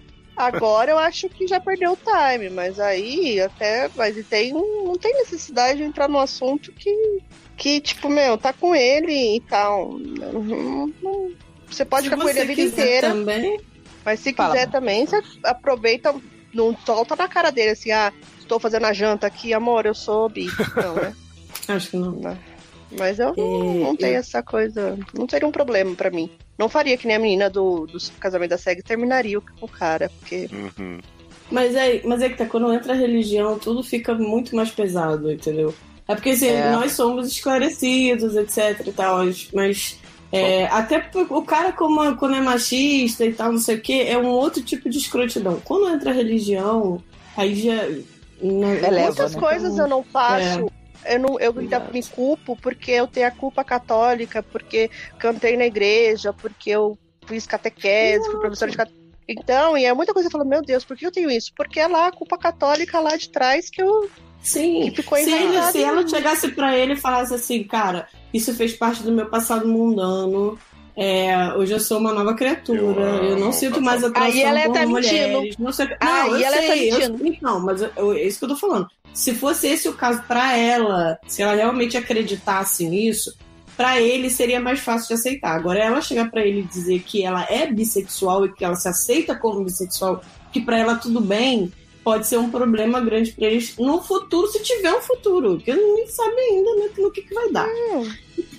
agora eu acho que já perdeu o time, mas aí até. Mas e tem, não tem necessidade de entrar no assunto que, que tipo, meu, tá com ele e tal. Não- não- Você pode Se ficar com ele a vida inteira. também. Mas se Fala, quiser também, você aproveita, não solta na cara dele assim, ah, estou fazendo a janta aqui, amor, eu sou bi. Não, né? Acho que não. Mas eu não, É, não tenho essa coisa. Não seria um problema pra mim. não faria que nem a menina do, do casamento da SEG terminaria o, o cara, porque. Uhum. Mas é, mas é que tá, quando entra a religião, tudo fica muito mais pesado, entendeu? É porque assim, É. nós somos esclarecidos, etc e tal, mas é, até porque o cara como, quando é machista e tal, não sei o que, é um outro tipo de escrotidão. Quando entra a religião, aí já. Não, Muitas coisas eu não faço. Eu, não, eu ainda me culpo porque eu tenho a culpa católica, porque cantei na igreja, porque eu fiz catequese, fui professora de catequese. Então, e é muita coisa que eu falo, meu Deus, por que eu tenho isso? Porque é lá a culpa católica lá de trás que eu. Sim, que ficou se, ele, se ela chegasse pra ele e falasse assim, cara, isso fez parte do meu passado mundano. É, hoje eu sou uma nova criatura, eu, não sinto mais atração Aí ela por tá mulheres. mentindo. Não sei, não, Aí eu ela tá sei, eu- mentindo. então, mas eu- eu- é isso que eu tô falando. Se fosse esse o caso pra ela, se ela realmente acreditasse nisso, pra ele seria mais fácil de aceitar. Agora ela chegar pra ele e dizer que ela é bissexual e que ela se aceita como bissexual, que pra ela tudo bem, pode ser um problema grande pra eles no futuro, se tiver um futuro, porque ninguém sabe ainda né, no que, que vai dar. Eu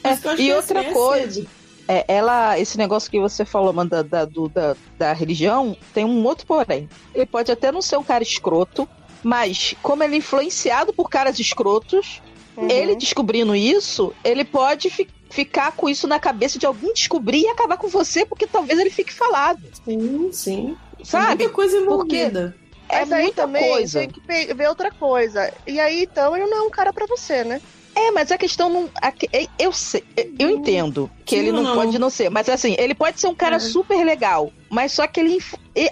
acho E outra assim, é coisa, cedo. É, ela, esse negócio que você falou, Amanda, da, do- da, da religião, tem um outro porém. Ele pode até não ser um cara escroto, mas como ele é influenciado por caras escrotos, Uhum. ele descobrindo isso, ele pode fi- ficar com isso na cabeça de alguém descobrir e acabar com você, porque talvez ele fique falado. Sim, sim. Sabe? muita coisa Porque envolvida. é aí muita também coisa. tem que ver outra coisa. E aí, então, ele não é um cara pra você, né? É, mas a questão não. a é- eu sei, eu entendo que Sim ele não, não? pode não ser, mas assim, ele pode ser um cara É. super legal, mas só que ele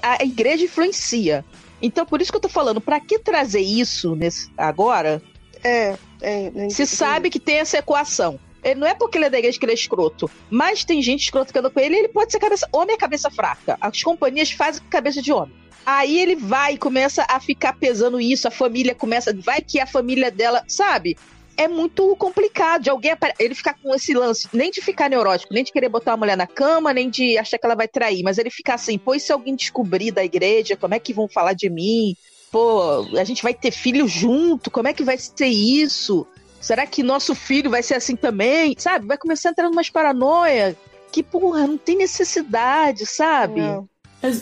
a igreja influencia. Então, por isso que eu tô falando, pra que trazer isso nesse, agora? É, é. Se sabe que tem essa equação. Ele não é porque ele é da igreja que ele é escroto, mas tem gente escroto que anda com ele, ele pode ser cabeça. Homem é cabeça fraca. As companhias fazem cabeça de homem. Aí ele vai e começa a ficar pesando isso, a família começa. Vai que a família dela, sabe? É muito complicado de alguém ele ficar com esse lance, nem de ficar neurótico, nem de querer botar uma mulher na cama, nem de achar que ela vai trair, mas ele ficar assim, pô, e se alguém descobrir da igreja, como é que vão falar de mim? Pô, a gente vai ter filho junto, como é que vai ser isso? Será que nosso filho vai ser assim também? Sabe? Vai começar a entrar numas paranoia que, porra, não tem necessidade, sabe?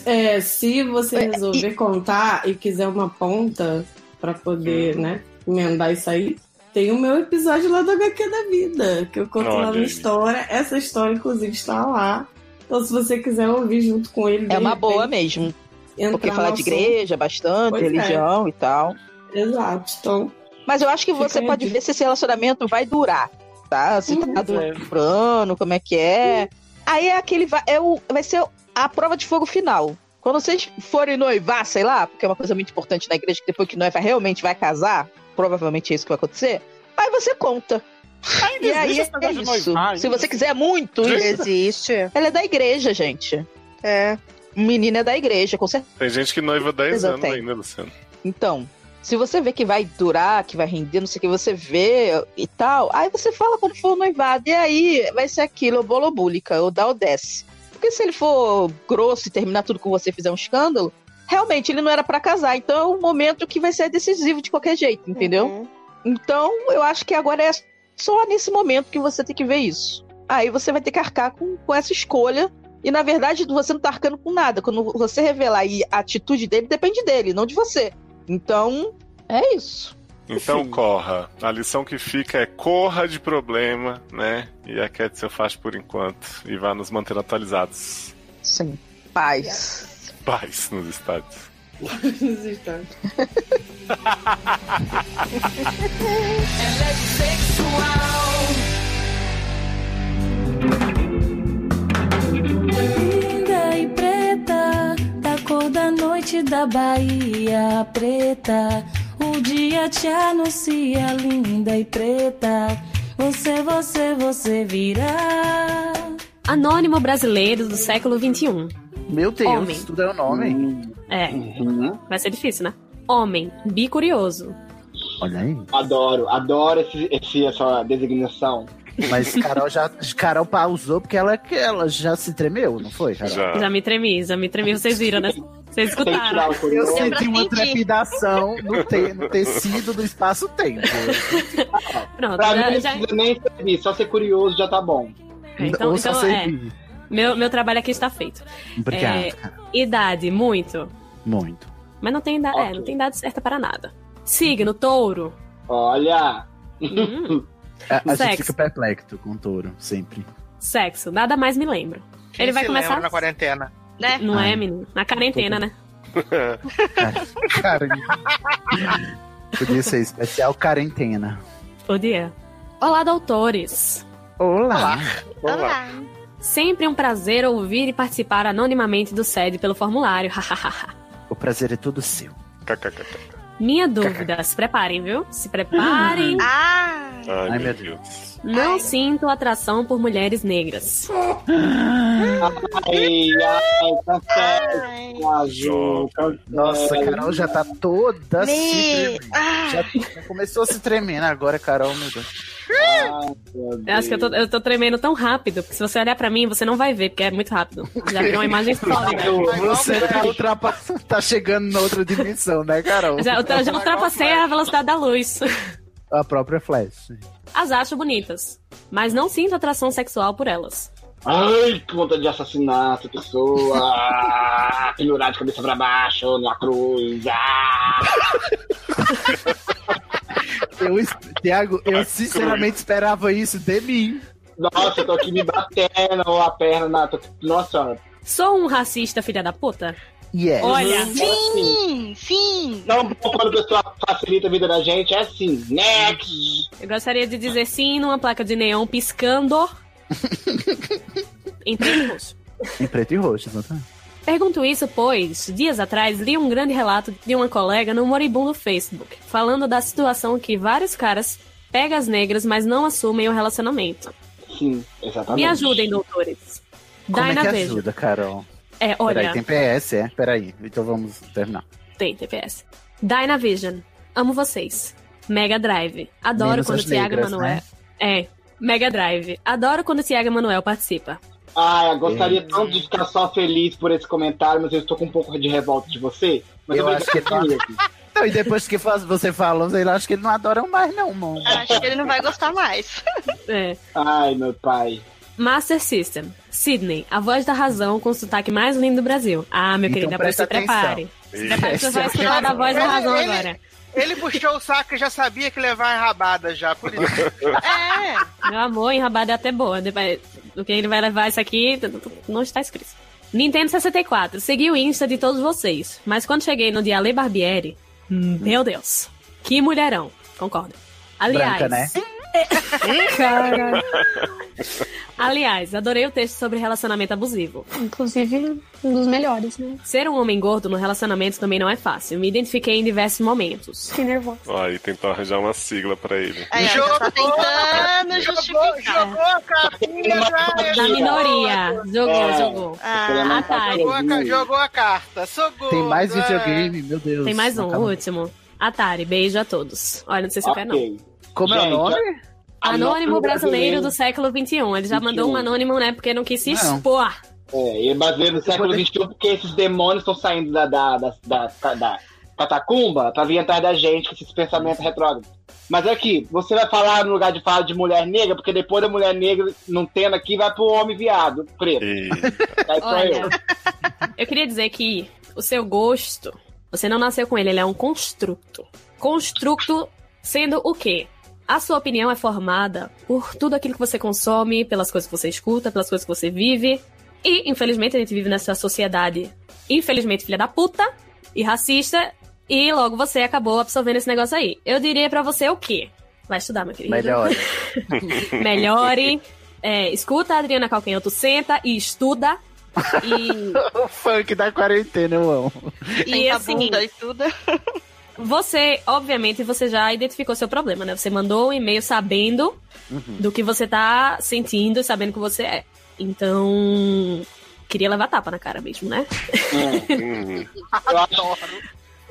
É, se você resolver contar e quiser uma ponta pra poder, né, emendar isso aí, tem o meu episódio lá do HQ da vida, que eu conto Olha lá na história. Essa história, inclusive, está lá. Então, se você quiser ouvir junto com ele. É uma boa repente, mesmo. entrar Porque no falar de igreja bastante, Pois é. religião e tal. Exato. Então. Mas eu acho que você pode ver se esse relacionamento vai durar, tá? Se tá durando, como é que é. Aí é aquele. va- É o, vai ser a prova de fogo final. Quando vocês forem noivar, sei lá, porque é uma coisa muito importante na igreja, que depois que noiva realmente vai casar, provavelmente é isso que vai acontecer, aí você conta. e aí é isso. noivar Se ainda? você quiser muito, Existe. Ela é da igreja, gente. É. Menina é da igreja, com certeza. Tem gente que noiva 10 Exato, anos tem. ainda, Luciano. Então, se você vê que vai durar, que vai render, não sei o que, você vê e tal, aí você fala quando for noivado, e aí vai ser aquilo, bolobúlica, ou dá ou desce. Porque se ele for grosso e terminar tudo com você e fizer um escândalo, realmente ele não era pra casar. Então é um momento que vai ser decisivo de qualquer jeito, entendeu? Então eu acho que agora é só nesse momento que você tem que ver isso. Aí você vai ter que arcar com, com essa escolha. E na verdade você não tá arcando com nada. Quando você revelar aí a atitude dele, depende dele, não de você. Então, é isso. Então corra. A lição que fica é corra de problema, né? E a Cat eu faz por enquanto. E vá nos manter atualizados. Sim. Paz. Paz nos estádios. Ela é sexual. Linda e preta, da cor da noite da Bahia preta. O dia te anuncia, linda e preta. Você, você, você virá. Anônimo brasileiro do século XXI. Meu Deus, Homem. tudo é o nome? É. Vai ser difícil, né? Homem, bicurioso. Olha aí. Adoro, adoro esse, esse- essa designação. Mas Carol já Carol pausou porque ela, ela já se tremeu, não foi, Carol? Já me tremi, já me tremi, vocês viram, né? Vocês escutaram. Eu senti uma trepidação no, te, no tecido do espaço-tempo. Pronto, Pra já- mim não já- precisa nem servir, só ser curioso já tá bom. Então, Ou só então é. Meu, meu trabalho aqui está feito. Obrigado, É, idade, muito. Muito. Mas não tem, idade, é, não tem idade certa para nada. Signo, touro. Olha. Hum, A, a gente Sexo. fica perplexo com touro, sempre. sexo, nada mais me lembro. Quem Ele vai se começar. na quarentena. Né? Não Ai. é, menino? Na quarentena, né? Cara, podia ser especial quarentena. Podia. Olá, doutores. Olá. Olá. Sempre um prazer ouvir e participar anonimamente do SED pelo formulário. O prazer é todo seu. Minha dúvida, se preparem, viu? Se preparem. Ah! Ai, Ai, meu Deus. Não sinto atração por mulheres negras. Ai, ai. Azul, Nossa, a Carol já tá toda se Me... tremendo. Ah, Já, já começou a se tremer, né? Agora, Carol, meu Deus. Eu acho que eu tô, eu tô tremendo tão rápido, porque se você olhar pra mim, você não vai ver, porque é muito rápido. Já tem uma imagem sólida. Você tá, ultrapa- tá chegando na outra dimensão, né, Carol? Já, eu já ultrapassei a velocidade da luz. A própria Flash. As acho bonitas, mas não sinto atração sexual por elas. Ai, que vontade de assassinar essa pessoa. Pendurar de cabeça pra baixo na cruz. Ah. Eu, Thiago, eu sinceramente esperava isso de mim. Nossa, eu tô aqui me batendo a perna na. tô- Nossa. Sou um racista, filha da puta? Yes. Olha, sim, sim. Não, quando a pessoa facilita a vida da gente, é assim. Next! eu gostaria de dizer sim numa placa de neon piscando em preto e roxo. Em preto e roxo, exatamente. Pergunto isso pois, dias atrás, li um grande relato de uma colega no moribundo Facebook, falando da situação que vários caras pegam as negras, mas não assumem o relacionamento. Sim, exatamente. Me ajudem, doutores. Como é que Dynavision. ajuda, Carol? É, olha, Peraí, tem PS, é? Peraí, então vamos terminar. tem TPS. Dynavision. Amo vocês. Mega Drive. Adoro Menos quando as o Thiago negras, Manuel. né? É. Mega Drive. Adoro quando o Thiago Manuel participa. Ah, eu gostaria É. tanto de ficar só feliz por esse comentário, mas eu estou com um pouco de revolta de você. Mas Eu acho que ele mesmo. Não, e depois que você falou, eu acho que eles não adoram mais, não, mano. Acho que ele não vai gostar mais. É. Ai, meu pai. Master System. Sydney, a voz da razão com o sotaque mais lindo do Brasil. Ah, meu Então querido, depois se prepare. Se prepare, você vai escutar da voz da Ele- razão ele- agora. Ele puxou o saco e já sabia que levar uma rabada já, por isso. É. Meu amor, enrabada é até boa. Do que ele vai levar isso aqui, não está escrito. Nintendo 64. Segui o Insta de todos vocês. Mas quando cheguei no de Ale Barbieri, meu Deus. Que mulherão. Concordo. Aliás. Branca, né? Cara. Aliás, adorei o texto sobre relacionamento abusivo. Inclusive, um dos melhores, né? Ser um homem gordo no relacionamento também não é fácil. Me identifiquei em diversos momentos. Fiquei nervosa. Ó, Aí tentou arranjar uma sigla pra ele. Ó, já tá tentando justificar. Jogou a cartinha já. Na minoria. Jogou, É. jogou. Ah, Atari. Jogou a, ca- jogou a carta. Sou gordo. Tem mais é. videogame, meu Deus. Tem mais um, o último. Atari, beijo a todos. Olha, não sei se eu quero, não. Como é o Gente, nome? Anônimo brasileiro do século XXI. Ele já mandou um anônimo, né? Porque não quis se Não. expor. É, e baseado no século XXI, porque esses demônios estão saindo da, da, da, da, da catacumba pra vir atrás da gente com esses pensamentos retrógrados. Mas aqui, você vai falar no lugar de falar de mulher negra, porque depois da mulher negra não tendo aqui, vai pro homem viado, preto. Aí sou Olha, eu. eu queria dizer que o seu gosto, você não nasceu com ele, ele é um construto. Construto sendo o quê? A sua opinião é formada por tudo aquilo que você consome, pelas coisas que você escuta, pelas coisas que você vive. E, infelizmente, a gente vive nessa sociedade, infelizmente, filha da puta e racista. E logo você acabou absorvendo esse negócio aí. Eu diria pra você o quê? Vai estudar, meu querido. Melhor. Melhore. É, escuta a Adriana Calcanhoto, senta e estuda. E, o funk da quarentena, eu amo. e assim, bunda e tudo. Você, obviamente, você já identificou seu problema, né? Você mandou um e-mail sabendo do que você tá sentindo e sabendo que você é. Então, queria levar tapa na cara mesmo, né? Uhum. Eu acho,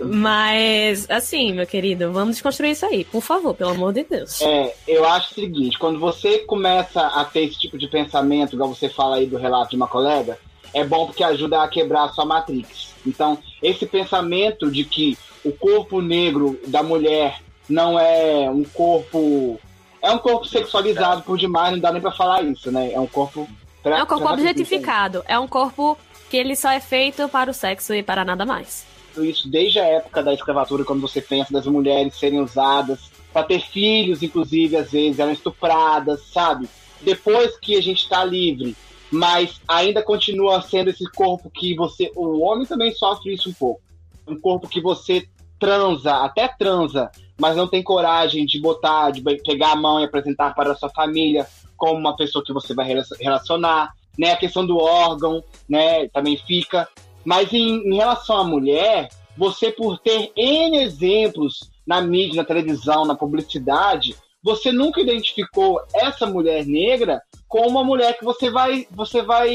Mas, assim, meu querido, vamos desconstruir isso aí, por favor, pelo amor de Deus. é, eu acho o seguinte, quando você começa a ter esse tipo de pensamento, igual você fala aí do relato de uma colega, é bom porque ajuda a quebrar a sua matrix. Então, esse pensamento de que o corpo negro da mulher não é um corpo. É um corpo sexualizado por demais, não dá nem pra falar isso, né? É um corpo Pra- É um corpo objetificado. É um corpo que ele só é feito para o sexo e para nada mais. isso desde a época da escravatura, quando você pensa das mulheres serem usadas para ter filhos, inclusive, às vezes eram estupradas, sabe? Depois que a gente está livre, mas ainda continua sendo esse corpo que você. O homem também sofre isso um pouco. Um corpo que você transa, até transa, mas não tem coragem de botar, de pegar a mão e apresentar para a sua família como uma pessoa que você vai rela- relacionar, né? A questão do órgão, né? Também fica. Mas em, em relação à mulher, você por ter N exemplos na mídia, na televisão, na publicidade, você nunca identificou essa mulher negra como uma mulher que você vai, você vai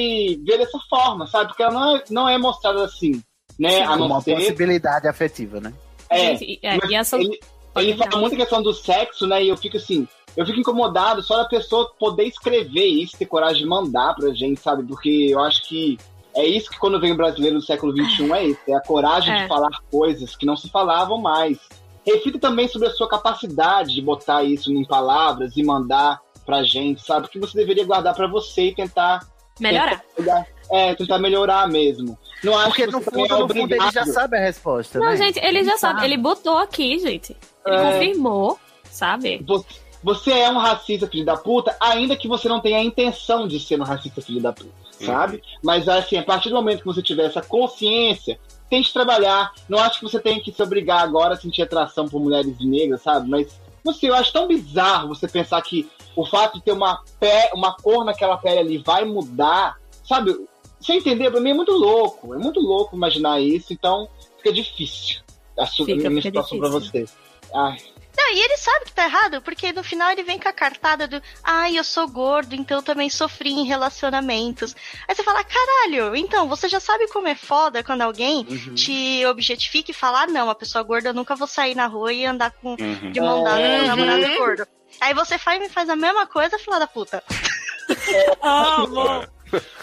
ver dessa forma, sabe? Porque ela não é, não é mostrada assim, né? não uma ser possibilidade afetiva, né? é, Gente, é, e essa- ele, ele fala muito a questão do sexo, né? E eu fico assim, eu fico incomodado só da pessoa poder escrever isso, ter coragem de mandar pra gente, sabe? Porque eu acho que é isso que quando vem o brasileiro do século XXI é isso, é a coragem É. de falar coisas que não se falavam mais. Reflita também sobre a sua capacidade de botar isso em palavras e mandar pra gente, sabe? Que você deveria guardar pra você e tentar Melhorar. tentar- é, tentar melhorar mesmo. Não acho Porque que no fundo, é no fundo, ele já sabe a resposta, Não, né? gente, ele já sabe. sabe. Ele botou aqui, gente. Ele É. confirmou, sabe? Você, você é um racista filho da puta, ainda que você não tenha a intenção de ser um racista filho da puta, sabe? Mas assim, a partir do momento que você tiver essa consciência, tente trabalhar. Não acho que você tem que se obrigar agora a sentir atração por mulheres negras, sabe? Mas não sei, eu acho tão bizarro você pensar que o fato de ter uma, pé, uma cor naquela pele ali vai mudar, sabe? Você entender, pra mim é muito louco. É muito louco imaginar isso, então fica difícil a sua Fica, a minha fica situação pra difícil. você. Ai. Não, e ele sabe que tá errado, porque no final ele vem com a cartada do ai, eu sou gordo, então eu também sofri em relacionamentos. Aí você fala, caralho, então, você já sabe como é foda quando alguém Uhum. te objetifica e fala, ah, não, a pessoa gorda eu nunca vou sair na rua e andar com, Uhum. de mão dada com É. um namorado Uhum. gordo. Aí você faz, me faz a mesma coisa, filha da puta.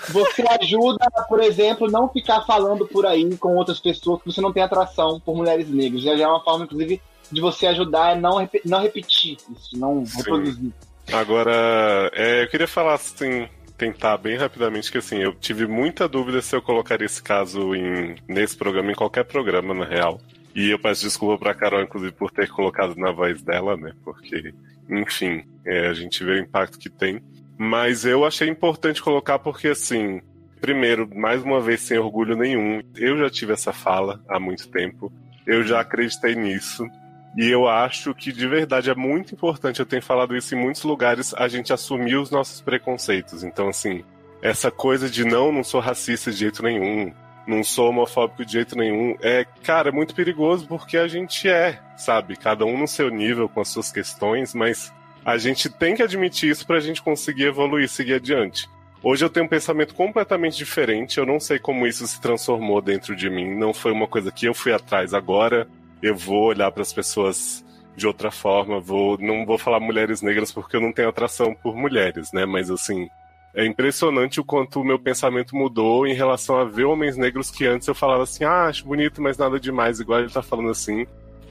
Você ajuda, por exemplo, não ficar falando por aí com outras pessoas que você não tem atração por mulheres negras. Já é uma forma, inclusive, de você ajudar a não, repe- não repetir isso, não reproduzir. Agora, é, eu queria falar assim, tentar bem rapidamente que assim, eu tive muita dúvida se eu colocaria esse caso em, nesse programa, em qualquer programa, na real. E eu peço desculpa pra Carol, inclusive, por ter colocado na voz dela, né? Porque, enfim, é, a gente vê o impacto que tem. Mas eu achei importante colocar porque, assim, primeiro, mais uma vez, sem orgulho nenhum, eu já tive essa fala há muito tempo. Eu já acreditei nisso. E eu acho que de verdade é muito importante, eu tenho falado isso em muitos lugares, a gente assumir os nossos preconceitos. Então, assim, essa coisa de não, não sou racista de jeito nenhum, não sou homofóbico de jeito nenhum, é, cara, é muito perigoso porque a gente é, sabe? Cada um no seu nível, com as suas questões, mas a gente tem que admitir isso pra gente conseguir evoluir, seguir adiante. Hoje eu tenho um pensamento completamente diferente, eu não sei como isso se transformou dentro de mim, não foi uma coisa que eu fui atrás agora, eu vou olhar para as pessoas de outra forma, vou não vou falar mulheres negras porque eu não tenho atração por mulheres, né? Mas assim, é impressionante o quanto o meu pensamento mudou em relação a ver homens negros que antes eu falava assim, ah, acho bonito, mas nada demais, igual ele tá falando assim.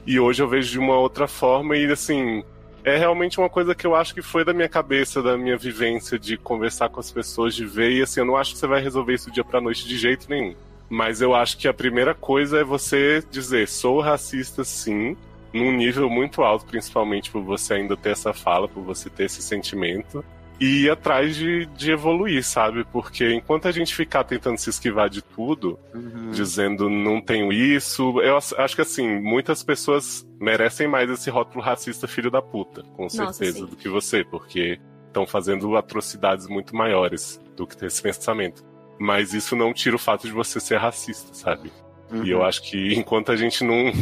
E hoje eu vejo de uma outra forma e assim, é realmente uma coisa que eu acho que foi da minha cabeça, da minha vivência de conversar com as pessoas, de ver, e assim, eu não acho que você vai resolver isso dia pra noite de jeito nenhum. Mas eu acho que a primeira coisa é você dizer, sou racista sim, num nível muito alto, principalmente por você ainda ter essa fala, por você ter esse sentimento. E ir atrás de, de evoluir, sabe? Porque enquanto a gente ficar tentando se esquivar de tudo, dizendo não tenho isso, eu acho que assim, muitas pessoas merecem mais esse rótulo racista filho da puta, com Nossa, certeza, sim. do que você, porque estão fazendo atrocidades muito maiores do que ter esse pensamento. Mas isso não tira o fato de você ser racista, sabe? E eu acho que enquanto a gente não,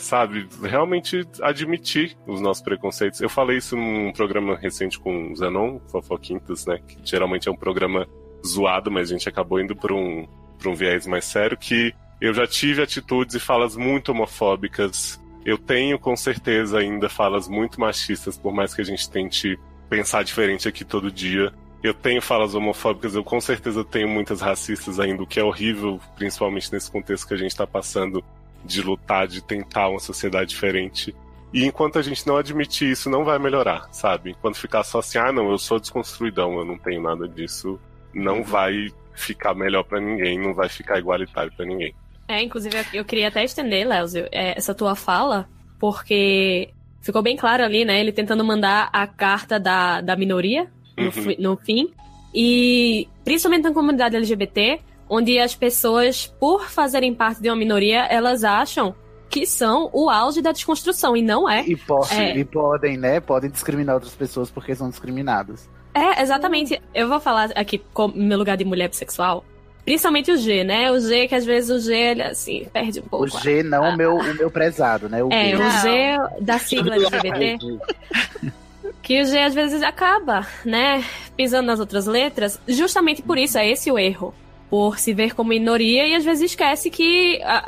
sabe, realmente admitir os nossos preconceitos. Eu falei isso num programa recente com o Zenon, Fofoquintas, né? Que geralmente é um programa zoado, mas a gente acabou indo para um, pra um viés mais sério, que eu já tive atitudes e falas muito homofóbicas. Eu tenho, com certeza, ainda falas muito machistas, por mais que a gente tente pensar diferente aqui todo dia. Eu tenho falas homofóbicas, eu com certeza tenho muitas racistas ainda, o que é horrível, principalmente nesse contexto que a gente está passando de lutar, de tentar uma sociedade diferente. E enquanto a gente não admitir isso, não vai melhorar, sabe? Enquanto ficar só assim, ah, não, eu sou desconstruidão, eu não tenho nada disso, não vai ficar melhor pra ninguém, não vai ficar igualitário pra ninguém. É, inclusive eu- queria até estender, Léozio, é, essa tua fala, porque ficou bem claro ali, né? Ele tentando mandar a carta da, da minoria no, Uhum. no fim. E principalmente na comunidade LGBT, onde as pessoas, por fazerem parte de uma minoria, elas acham que são o auge da desconstrução, e não é. E, po- É. e podem, né? Podem discriminar outras pessoas porque são discriminadas. É, exatamente. Eu vou falar aqui com no meu lugar de mulher bissexual. Principalmente o G, né? O G, que às vezes o G, ele assim, perde um pouco. O G não o meu, o meu prezado, né? O É, gay. o G da sigla LGBT. que o G às vezes acaba, né, pisando nas outras letras. Justamente por isso, é esse o erro. Por se ver como minoria e às vezes esquece que a,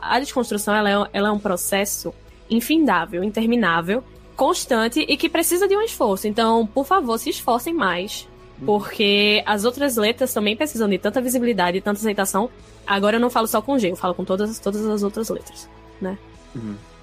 a, a desconstrução ela é, ela é um processo infindável, interminável, constante e que precisa de um esforço. Então, por favor, se esforcem mais. Porque as outras letras também precisam de tanta visibilidade e tanta aceitação. Agora eu não falo só com G, eu falo com todas, todas as outras letras, né?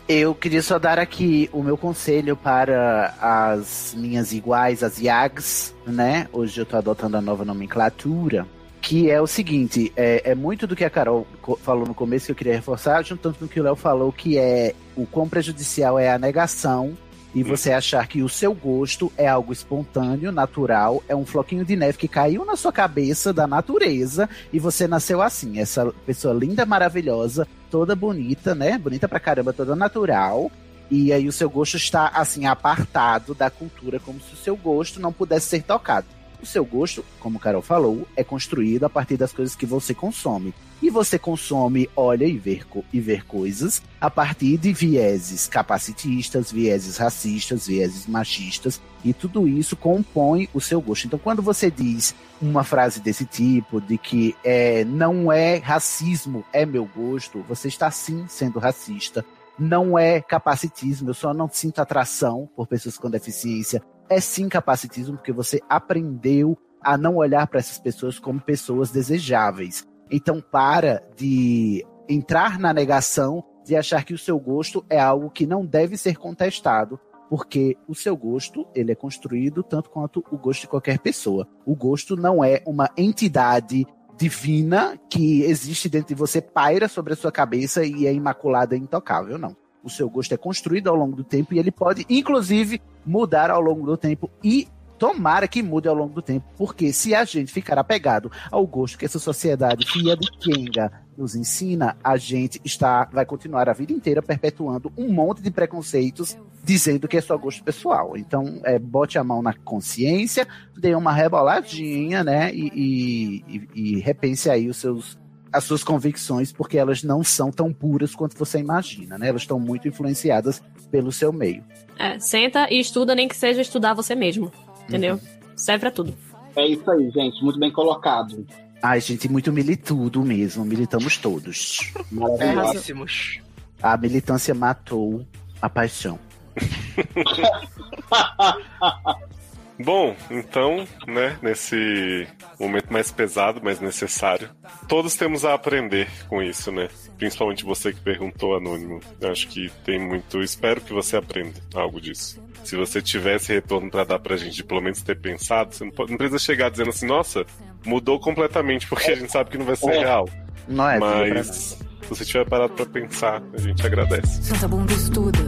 Eu queria só dar aqui o meu conselho para as minhas iguais, as IAGs, né? Hoje eu tô adotando a nova nomenclatura. Que é o seguinte, é, é muito do que a Carol falou no começo que eu queria reforçar, juntando com o que o Léo falou, que é o quão prejudicial é a negação e você achar que o seu gosto é algo espontâneo, natural, é um floquinho de neve que caiu na sua cabeça da natureza e você nasceu assim, essa pessoa linda, maravilhosa, toda bonita, né? Bonita pra caramba, toda natural. E aí o seu gosto está assim apartado da cultura, como se o seu gosto não pudesse ser tocado. O seu gosto, como Carol falou, é construído a partir das coisas que você consome. E você consome, olha e co- e ver coisas a partir de vieses capacitistas, vieses racistas, vieses machistas, e tudo isso compõe o seu gosto. Então, quando você diz uma frase desse tipo, de que é, não é racismo, é meu gosto, você está sim sendo racista. Não é capacitismo, eu só não sinto atração por pessoas com deficiência. É sim capacitismo, porque você aprendeu a não olhar para essas pessoas como pessoas desejáveis. Então, para de entrar na negação de achar que o seu gosto é algo que não deve ser contestado, porque o seu gosto ele é construído tanto quanto o gosto de qualquer pessoa. O gosto não é uma entidade divina que existe dentro de você, paira sobre a sua cabeça e é imaculada e intocável, não. O seu gosto é construído ao longo do tempo e ele pode, inclusive, mudar ao longo do tempo e tomara que mude ao longo do tempo, porque se a gente ficar apegado ao gosto que essa sociedade fia de Kenga nos ensina, a gente está vai continuar a vida inteira perpetuando um monte de preconceitos dizendo que é só gosto pessoal. Então, é, bote a mão na consciência, dê uma reboladinha, né, e- e- e repense aí os seus as suas convicções, porque elas não são tão puras quanto você imagina, né? Elas estão muito influenciadas pelo seu meio. É, senta e estuda, nem que seja estudar você mesmo. Entendeu? Serve pra tudo. É isso aí, gente. Muito bem colocado. Ai, gente, muito militudo mesmo. Militamos todos. Belíssimos. A militância matou a paixão. Bom, então, né, nesse momento mais pesado, mas necessário, todos temos a aprender com isso, né? Principalmente você que perguntou, Anônimo. Eu acho que tem muito. Espero que você aprenda algo disso. Se você tivesse retorno pra dar pra gente, de pelo menos ter pensado, você não, pode- não precisa chegar dizendo assim, nossa, mudou completamente, porque a gente sabe que não vai ser É. real. Não é, Mas se você tiver parado pra pensar, a gente agradece. Senta a bunda, estuda.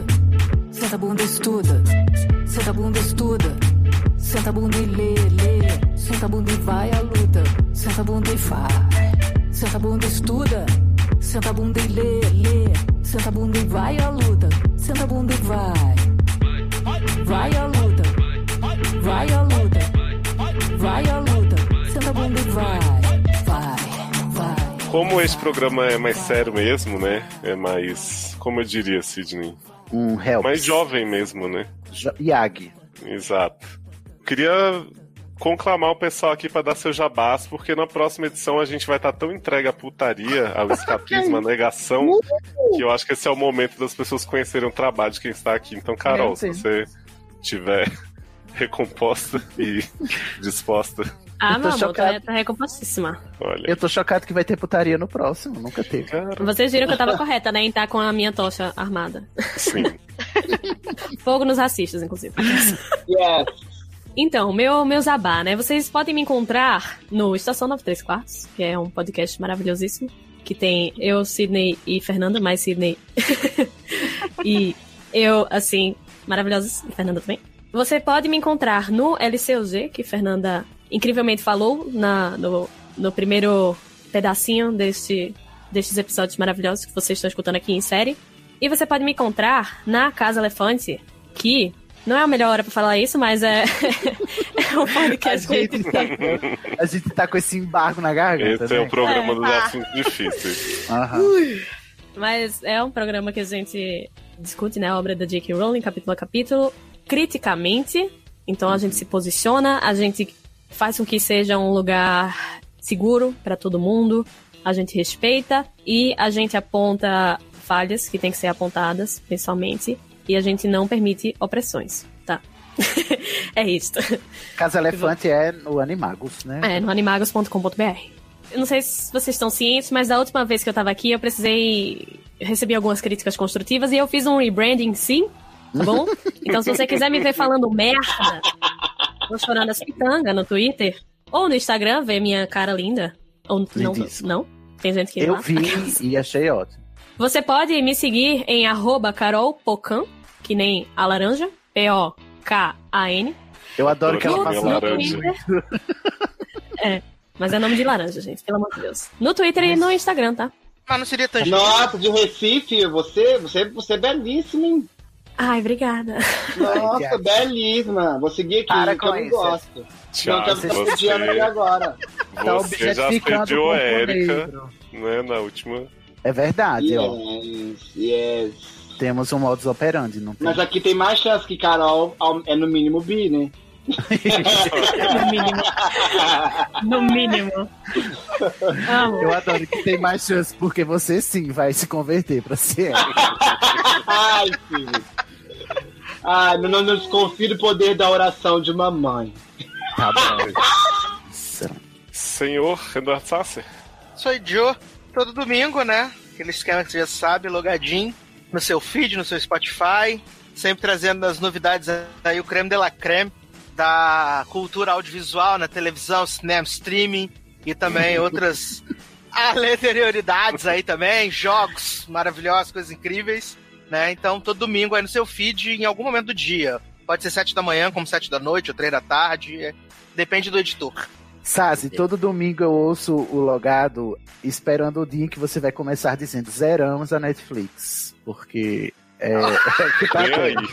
Senta a bunda, estuda. Senta a bunda, estuda. Senta a bunda e lê, lê. Senta a bunda e vai à luta. Senta a bunda e vai. Senta a bunda, estuda. Senta a bunda e lê, lê. Senta a bunda e vai à luta. Senta a bunda e vai. Vai à luta. Vai à luta. Vai à luta. Senta a bunda e vai. Vai, vai. Como esse programa é mais sério mesmo, né? É mais. Como eu diria, Sidney? Um help. Mais jovem mesmo, né? Yag. Exato. Queria conclamar o pessoal aqui pra dar seu jabás, porque na próxima edição a gente vai estar tão entregue à putaria, ao escapismo, à negação, que eu acho que esse é o momento das pessoas conhecerem o trabalho de quem está aqui. Então, Carol, se você tiver recomposta e disposta, Ah, Eu tô meu amor, tá, tá recompostíssima. olha. Eu tô chocado que vai ter putaria no próximo. Nunca teve. Vocês viram que eu tava correta, né? Em estar com a minha tocha armada. Sim. Fogo nos racistas, inclusive. Yes. Então, meu, meu zabá, né? Vocês podem me encontrar no Estação 93 Quartos, que é um podcast maravilhosíssimo, que tem eu, Sidney e Fernanda, mais Sidney. e eu, assim, maravilhosos, e Fernanda também. Você pode me encontrar no LCUG, que Fernanda incrivelmente falou na, no, no primeiro pedacinho deste, destes episódios maravilhosos que vocês estão escutando aqui em série. E você pode me encontrar na Casa Elefante, que não é a melhor hora pra falar isso, mas é, é um podcast A gente, tá, a gente tá com esse embargo na garganta. Esse é né? o programa É. dos assuntos difíceis. Mas é um programa que a gente discute, né, a obra da J.K. Rowling, capítulo a capítulo, criticamente. Então a gente se posiciona, a gente faz com que seja um lugar seguro para todo mundo, a gente respeita e a gente aponta falhas que tem que ser apontadas, principalmente, e a gente não permite opressões, tá? é isso. Casa Elefante é no Animagos, né? É, no animagos.com.br. Eu não sei se vocês estão cientes, mas da última vez que eu tava aqui, eu precisei. eu recebi algumas críticas construtivas e eu fiz um rebranding sim, tá bom? Então se você quiser me ver falando merda, tô chorando as pitangas no Twitter ou no Instagram, ver minha cara linda. Ou não, não? Tem gente que Eu lá. vi e achei ótimo. Você pode me seguir em arroba carolpocan, que nem a laranja, P-O-K-A-N. Eu adoro que ela faça no laranja. Twitter. É, mas é nome de laranja, gente, pelo amor de Deus. No Twitter e no Instagram, tá? Mas não seria tão Nossa, de Recife, você, você, você é belíssima, hein? Ai, obrigada. Nossa, belíssima. Vou seguir aqui, Para que eu não gosto. Thiago, não, tá você- assediando aqui agora. Tá Você já objetificando assediou o a Erika, né, na última. É verdade, ó. Yes, yes. Temos um modus operandi, não tem? Mas aqui tem mais chance que Carol é no mínimo bi, né? No mínimo. No mínimo. Amo. Eu adoro que tem mais chance, porque você sim vai se converter pra ser. Ai, filho. Ai, não, não, não desconfie do poder da oração de mamãe. Tá bom. Senhor Eduardo Sasser. Sou Joe, todo domingo, né? Aquele esquema que você já sabe, logadinho no seu feed, no seu Spotify, sempre trazendo as novidades aí, o creme de la creme da cultura audiovisual na televisão, cinema, streaming e também outras aleatoriedades aí também, jogos maravilhosos, coisas incríveis, né? Então, todo domingo aí no seu feed, em algum momento do dia. Pode ser sete da manhã, como sete da noite, ou três da tarde, é- depende do editor. Sazi, todo domingo eu ouço o logado esperando o dia em que você vai começar dizendo zeramos a Netflix. Porque é, é o que tá tendo.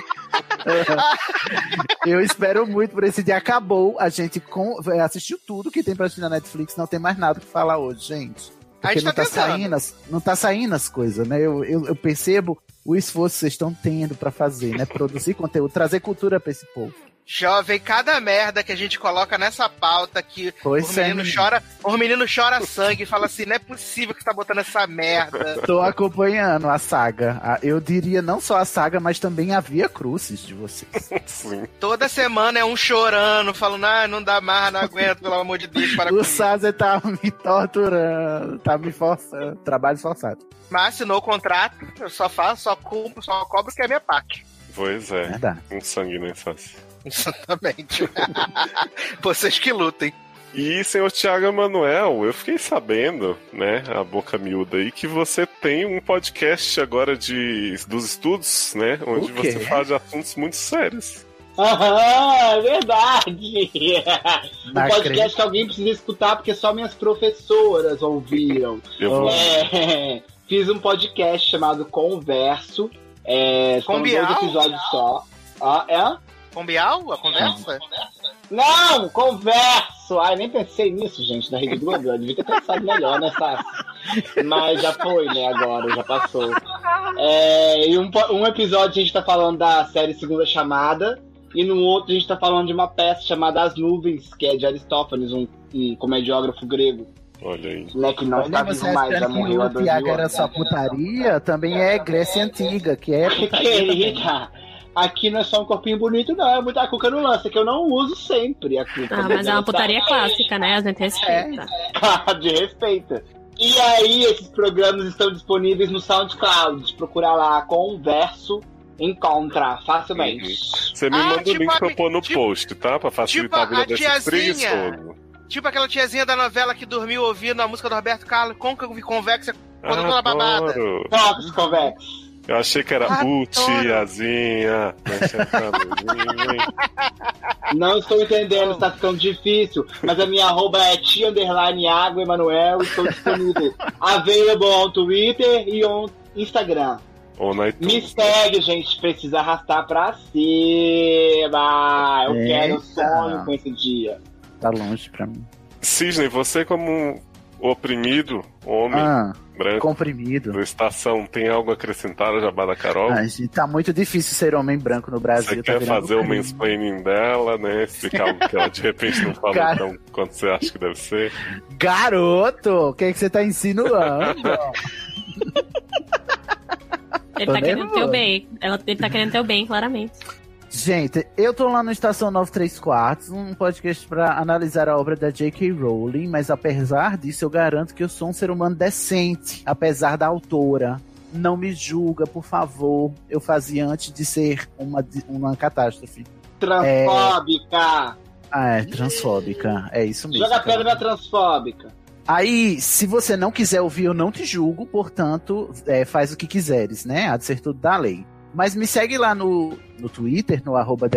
Eu espero muito por esse dia. Acabou, a gente com- assistiu tudo que tem pra assistir na Netflix, não tem mais nada que falar hoje, gente. A Porque gente não tá tá, saindo as, não tá saindo as coisas, né? Eu, eu, eu percebo o esforço que vocês estão tendo pra fazer, né? Produzir conteúdo, trazer cultura pra esse povo. Jovem, cada merda que a gente coloca nessa pauta que Pois o menino é, menino. chora, o menino chora sangue e fala assim, não é possível que você tá botando essa merda. Tô acompanhando a saga. Eu diria não só a saga, mas também a Via Crucis de vocês. Sim. Toda semana é um chorando, falando, ah, não dá mais, não aguento, pelo amor de Deus, para com O. Sazer tá me torturando, tá me forçando. Trabalho forçado. Mas assinou o contrato, eu só faço, só cumpro, só cobro que é a minha parte. Pois é. Verdade. Um sangue né, Sassi. Exatamente. Vocês que lutem. E, senhor Tiago Emanuel, eu fiquei sabendo, né, a boca miúda aí, que você tem um podcast agora de, dos estudos, né? Onde você fala de assuntos muito sérios. Aham, é verdade. Um podcast que alguém precisa escutar porque só minhas professoras ouviram. Eu vou- É, fiz um podcast chamado Converso. É, Com dois episódios só. Ah, é? Com Bial, a conversa? Não, converso! Ai, nem pensei nisso, gente, na Rede Globo. Eu devia ter pensado melhor nessa. Mas já foi, né? Agora, já passou. É, e um, um episódio a gente tá falando da série Segunda Chamada. E no outro a gente tá falando de uma peça chamada As Nuvens, que é de Aristófanes, um, um comediógrafo grego. Olha aí. Né, que não está Olha, você vivo mais, já morreu há dois mil era anos. só putaria, também é Grécia Antiga, que é putaria aqui não é só um corpinho bonito, não. É muita cuca no lance, que eu não uso sempre a cuca. Ah, mas é uma putaria clássica, né? A gente respeita. de respeito. E aí, esses programas estão disponíveis no SoundCloud. Procurar lá Converso encontra facilmente. Você me Ah, manda o tipo link a pra eu pôr no tipo- post, tá? Pra facilitar tipo a a vida desse tiazinha. Tipo aquela tiazinha da novela que dormiu ouvindo a música do Roberto Carlos, côncavo e convexa, quando toda babada. Adoro. Tox, convex. Eu achei que era Adoro. tiazinha. Não estou entendendo, está ficando difícil. Mas a minha arroba é tia underline água Emanuel. Estou disponível. Available on Twitter e on Instagram. Me segue, gente. Precisa arrastar pra cima. Eu Eita. quero sonho com esse dia. Tá longe pra mim. Cisne, você como oprimido, homem, Ah, branco, comprimido. do Estação, tem algo a acrescentar a Jabá da Carol? Gente, tá muito difícil ser homem branco no Brasil. Você tá quer fazer o mansplaining dela, né? Explicar algo que ela de repente não falou Cara. tão quanto você acha que deve ser. Garoto, o que, é que você tá insinuando? Ele Tô tá querendo nervoso. o bem. Ela, ele tá querendo ter o bem, claramente. Gente, eu tô lá no Estação 93 Quartos, um podcast pra analisar a obra da J.K. Rowling, mas apesar disso, eu garanto que eu sou um ser humano decente, apesar da autora. Não me julga, por favor. Eu fazia antes de ser uma, uma catástrofe. Transfóbica. Ah, é, transfóbica. É isso mesmo. Joga pedra transfóbica. Aí, se você não quiser ouvir, eu não te julgo, portanto, é, faz o que quiseres, né? Há de ser tudo da lei. Mas me segue lá no, no Twitter, no arroba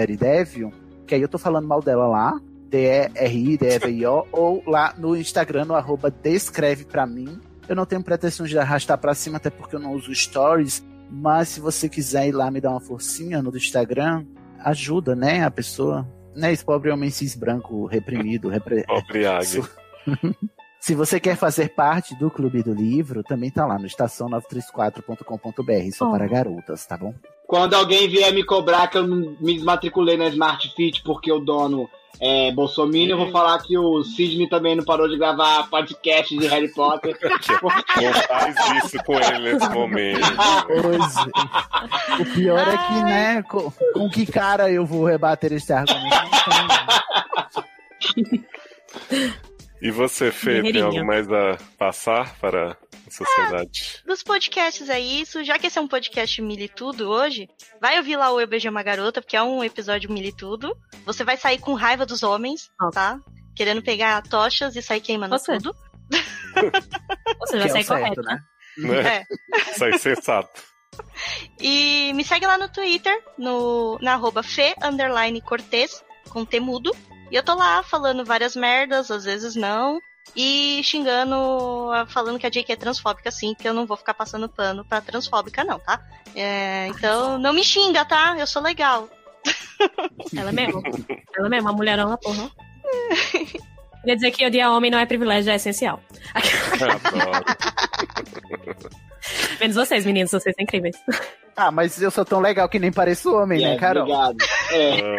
que aí eu tô falando mal dela lá, D-E-R-I-D-E-V-I-O, ou lá no Instagram, no arroba Descreve Pra Mim. Eu não tenho pretensões de arrastar pra cima, até porque eu não uso stories, mas se você quiser ir lá me dar uma forcinha no Instagram, ajuda, né, a pessoa. Né, esse pobre homem cis branco reprimido, repre... Pobre águia. Se você quer fazer parte do Clube do Livro, também tá lá no estação934.com.br, só Oh. para garotas, tá bom? Quando alguém vier me cobrar que eu não me desmatriculei na Smart Fit porque o dono é Bolsonaro, eu vou falar que o Sidney também não parou de gravar podcast de Harry Potter. Não faz isso com ele nesse momento. Pois é. O pior é que, né, com, com que cara eu vou rebater este argumento? E você, Fê, tem algo mais a passar para a sociedade? Dos podcasts é isso. Já que esse é um podcast Militudo hoje, vai ouvir lá o Eu Beijei Uma Garota, porque é um episódio Militudo. Você vai sair com raiva dos homens, tá? Querendo pegar tochas e sair queimando Você. tudo. Você já é sai certo, correto, né? né? né? Sai sensato. E me segue lá no Twitter, no, na arroba Fê underline Cortez, com temudo. E eu tô lá falando várias merdas, às vezes não. E xingando, ah, falando que a Jake é transfóbica, sim, que eu não vou ficar passando pano pra transfóbica, não, tá? É, então, não me xinga, tá? Eu sou legal. Ela mesmo. Ela mesmo, a mulherona, porra. Queria dizer que odiar homem não é privilégio, é essencial. Menos vocês, meninos, vocês são incríveis. Ah, mas eu sou tão legal que nem pareço homem, né, Carol? Obrigado. É.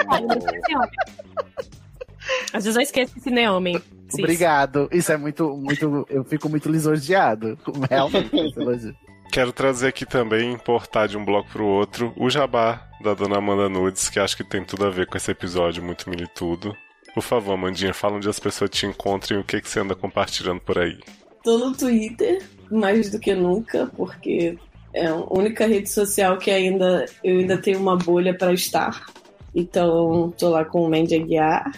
Às vezes eu esqueço que não é homem. Cis. Obrigado. Isso é muito, muito. Eu fico muito lisonjeado. Realmente, esse elogio. Quero trazer aqui também, importar de um bloco pro outro, o jabá da dona Amanda Nudes, que acho que tem tudo a ver com esse episódio muito militudo. Por favor, Amandinha, fala onde as pessoas te encontram e o que, que você anda compartilhando por aí. Tô no Twitter, mais do que nunca, porque é a única rede social que ainda eu ainda tenho uma bolha para estar. Então, tô lá com o Mandy Aguiar.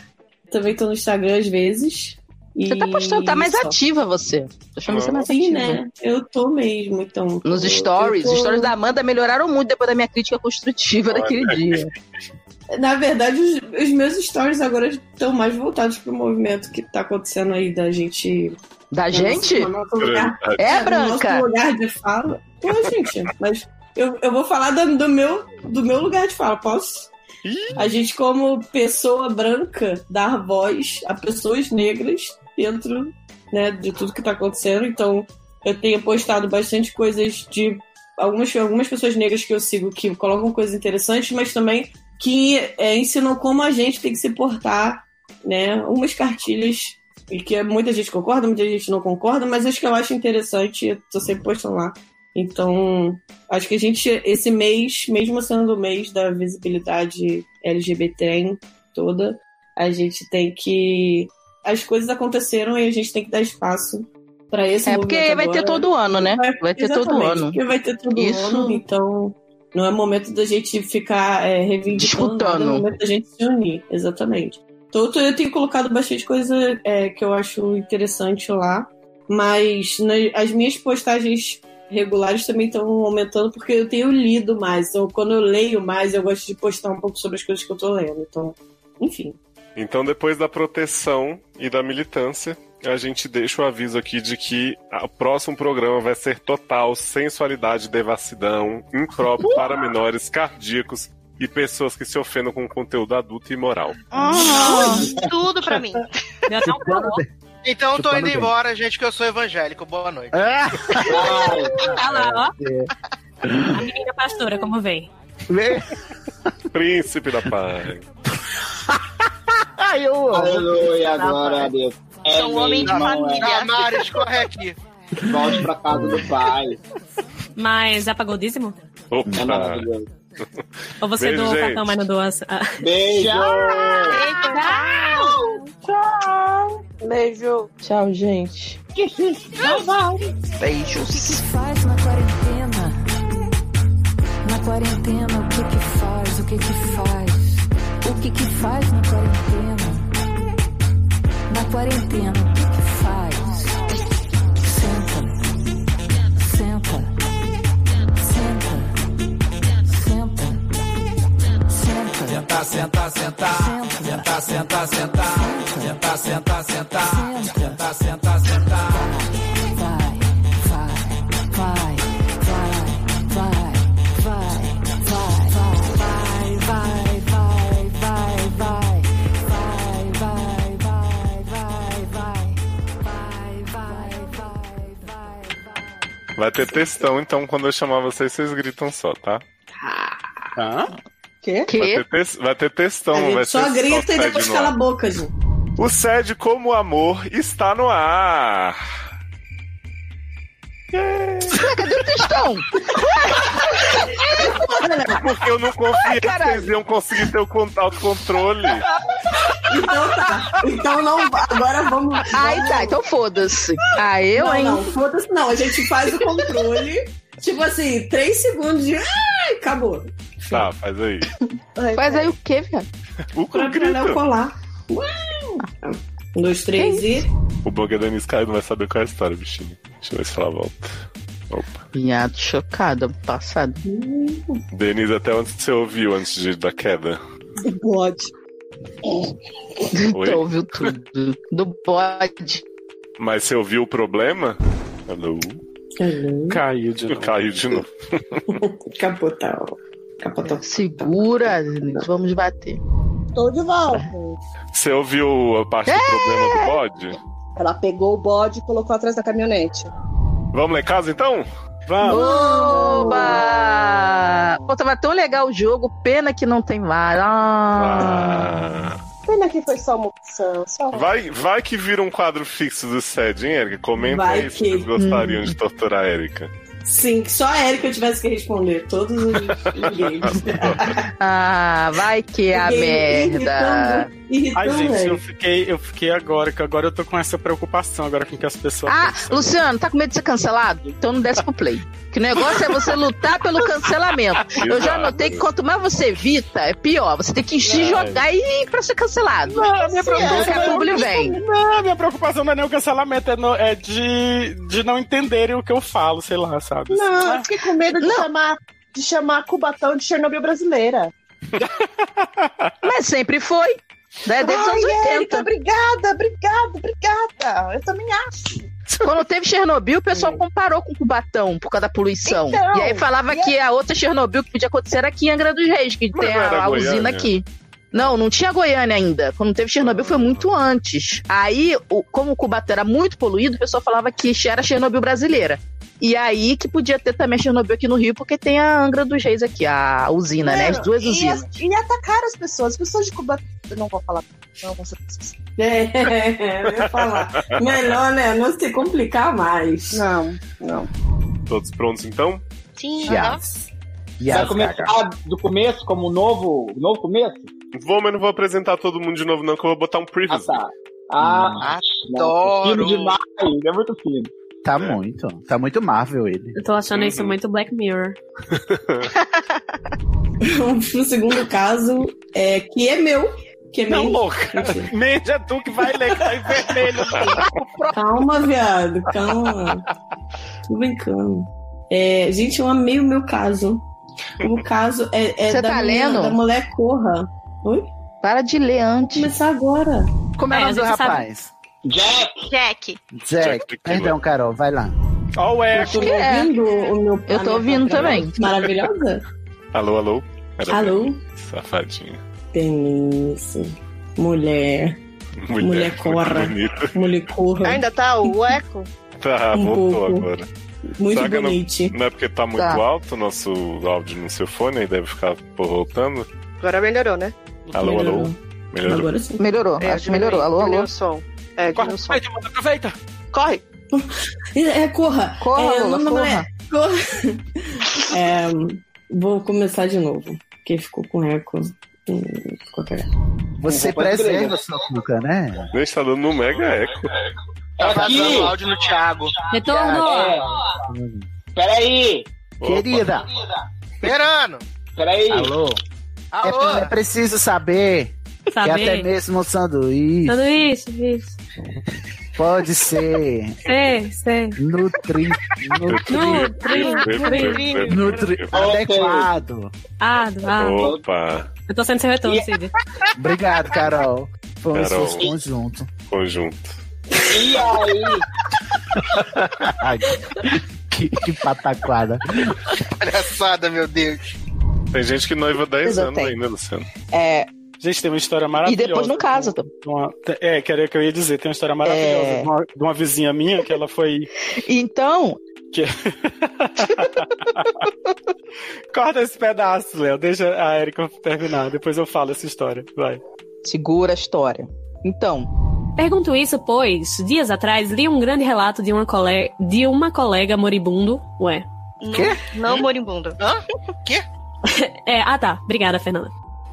Também tô no Instagram às vezes. Você tá postando, tá mais só. ativa você. Tô achando você mais Sim, ativa. né? Eu tô mesmo, então. Nos stories, tô- os stories da Amanda melhoraram muito depois da minha crítica construtiva daquele dia. Na verdade, os, os meus stories agora estão mais voltados pro movimento que tá acontecendo aí da gente. Da no gente? nosso- no nosso lugar- É, no Branca? nosso lugar de fala. Pô, gente, mas eu, eu vou falar do, do meu, do meu lugar de fala, posso? A gente, como pessoa branca, dar voz a pessoas negras dentro né, de tudo que tá acontecendo. Então, eu tenho postado bastante coisas de algumas, algumas pessoas negras que eu sigo que colocam coisas interessantes, mas também que é, ensinam como a gente tem que se portar, né? Umas cartilhas e que muita gente concorda, muita gente não concorda, mas acho que eu acho interessante, eu tô sempre postando lá. Então, acho que a gente, esse mês, mesmo sendo o mês da visibilidade LGBT toda, a gente tem que. As coisas aconteceram e a gente tem que dar espaço para esse É porque vai ter todo ano, né? Vai ter todo ano. Porque vai ter todo Isso- ano, então Não é momento da gente ficar é, reivindicando, nada, Disputando. é momento da gente se unir, exatamente. Então eu tô- eu tenho colocado bastante coisa é, que eu acho interessante lá, mas na- as minhas postagens regulares também estão aumentando porque eu tenho lido mais. Então quando eu leio mais, eu gosto de postar um pouco sobre as coisas que eu tô lendo. Então, enfim. Então, depois da proteção e da militância, a gente deixa o aviso aqui de que o próximo programa vai ser total sensualidade, devassidão, impróprio para menores, cardíacos e pessoas que se ofendam com conteúdo adulto e moral. Uhum. Tudo pra mim. Então eu tô indo embora, gente, que eu sou evangélico. Boa noite. Olha lá, ó. A menina pastora, como vem? Príncipe da paz. Ai, eu Aleluia, glória a Deus. É Sou um homem de família. é. Damares, corre aqui. Volte pra casa do pai. Mas já pagou o dízimo? Opa. É maravilhoso. Ou você Beijo, doou o cartão, mas não doou as... ah. Beijo! Tchau. Beijo. Tchau, gente. Beijos. O que que faz na quarentena? Na quarentena, o que que faz? O que que faz? O que que faz na quarentena? Na quarentena, o que que faz? Senta. Sentar, sentar, sentar. Sentar, sentar, sentar. Sentar, sentar, sentar. Sentar, sentar, sentar. Vai, vai, vai, vai, vai, vai, vai, vai, vai, vai, vai, vai, vai, vai, vai, vai, vai, vai, vai. Vai ter textão, então quando eu chamar vocês, vocês gritam só, tá? Hã? Quê? Vai ter, tes- vai ter textão, vai só ser grita e depois cala a boca, gente. O SED como amor está no ar. Ué, cadê o textão? Porque eu não confiei que Caralho. vocês iam conseguir ter o con- autocontrole. Então tá. Então não. Agora vamos. Ai, vamos- tá, então foda-se. Ah, eu, não, hein? Não, foda-se, não. A gente faz o controle. tipo assim, três segundos de. Ai, acabou. Tá, faz aí. Faz aí o quê, viado? O não colar. Uau. Um, dois, três e. O bug é Denise Caio não vai saber qual é a história, bichinho. Deixa eu ver se ela volta. Opa. Viado, chocada, passado. Denise, até onde você ouviu antes de, da queda? Pode. Oi? Tu ouviu tudo. Do bode. Mas você ouviu o problema? Alô? Caiu de novo. Caiu de novo. Capotal. Capotal. Segura, vamos bater. Tô de volta. Você ouviu a parte do problema do bode? Ela pegou o bode e colocou atrás da caminhonete. Vamos lá em casa então? Vamos. Oba! Pô, tava tão legal o jogo, pena que não tem mais. Ah. Pena que foi só uma opção. Só... Vai, vai que vira um quadro fixo do SED, hein, Erika? Comenta Vai aí se que- vocês gostariam Hum. de torturar a Erika. Sim, que só a Erika tivesse que responder todos os games. Ah, vai que é a merda. Ai, gente, eu fiquei, eu fiquei agora, que agora eu tô com essa preocupação agora com que as pessoas. Ah, Luciano, tá com medo de ser cancelado? Então não desce pro play. Que o negócio é você lutar pelo cancelamento. Eu já notei que quanto mais você evita, é pior. Você tem que se É. jogar e ir pra ser cancelado. Não, minha preocupação, pouco ele vem. Não, minha preocupação não é nem o cancelamento, é, no- é de, de não entenderem o que eu falo, sei lá, sabe? Não, eu fiquei com medo de chamar, de chamar Cubatão de Chernobyl brasileira. Mas sempre foi. Né? Desde os anos 80. Érica, obrigada, obrigada, obrigada. Eu também acho. Quando teve Chernobyl, o pessoal comparou com Cubatão por causa da poluição. Então, e aí falava e que a outra Chernobyl que podia acontecer era aqui em Angra dos Reis, que Mas tem a, a usina aqui. Não, não tinha Goiânia ainda. Quando teve Chernobyl foi muito antes. Aí, o- como o Cubatão era muito poluído, o pessoal falava que era Chernobyl brasileira. E aí que podia ter também a Chernobyl aqui no Rio, porque tem a Angra dos Reis aqui, a usina, né? As Mano, duas e, usinas. E atacaram as pessoas. As pessoas de Cubatão. Eu não vou falar. Não, certeza. É, eu ia falar. Melhor, né? Não se complicar mais. Não, não. Todos prontos então? Sim, Já. aham. Vai começar do começo, como um novo, novo começo? Vou, mas não vou apresentar todo mundo de novo, não, que eu vou botar um preview. Ah, tá. Ah, Adoro. não, é fino demais, é muito fino. Tá muito. Tá muito Marvel ele. Eu tô achando isso muito Black Mirror. Pro segundo caso, é, que é meu. Que é Não, louca. Mente é tu que vai ler que tá em vermelho. Calma, viado, calma. Tô brincando. É, gente, eu amei o meu caso. O caso é, é Você da, tá menina- lendo? da mulher corra. Oi? Para de ler antes. Vou começar agora. Como é o É, nome a do gente sabe. Jack. Jack. Jack. Perdão, Carol, vai lá. Ó o Eu tô é. ouvindo o meu Eu tô ouvindo também. Maravilhosa? Alô, alô? Era Alô? bem. Safadinha. Denise. Mulher. Mulher, Mulher corra. Mulher corra. Ainda tá o eco? Tá, Um voltou pouco. agora. Muito Será que não-. Não é porque tá muito Tá. alto o nosso áudio no seu fone e deve ficar pô, voltando? Agora melhorou, né? Alô, alô? Melhorou? Agora sim. Melhorou, É, acho que melhorou. Alô, alô. o som. É, diminui o som. Aproveita, aproveita. Corre! É, corra. Corra, é, Lula, não, não corra. é. Corra. É, vou começar de novo. Porque ficou com eco. Ficou cagado. Você preserva sua cuca, né? Deixa tá dando um mega eco. Tá Aqui. vazando áudio no Thiago. Retorno! É. Peraí. Querida, Esperando. Peraí. alô? Alô? É, é preciso saber, que até Saber. mesmo o sanduíche isso, isso. Pode ser Sei, sei. nutri, nutri, Nutri, nutri. nutri adequado. Ah, ah. Opa, Eu tô sendo seu retorno, Cid. Obrigado, Carol. Foi um Carol. esforço conjunto. conjunto. E aí? Ai, que, que pataquada. Palhaçada, meu Deus. Tem gente que noiva 10 Eu anos ainda, Luciano. É, Gente, tem uma história e maravilhosa. depois não casa. de uma- É, que era o que eu ia dizer. Tem uma história maravilhosa É. de, uma, de uma vizinha minha que ela foi. Então, Que... Corta esse pedaço, Léo. Deixa a Erika terminar. Depois eu falo essa história. Vai. segura a história. Então, Pergunto isso, pois, dias atrás, li um grande relato de uma, cole... de uma colega moribundo. Ué. Quê? Não moribundo. Hã? Quê? É, ah tá. Obrigada, Fernanda.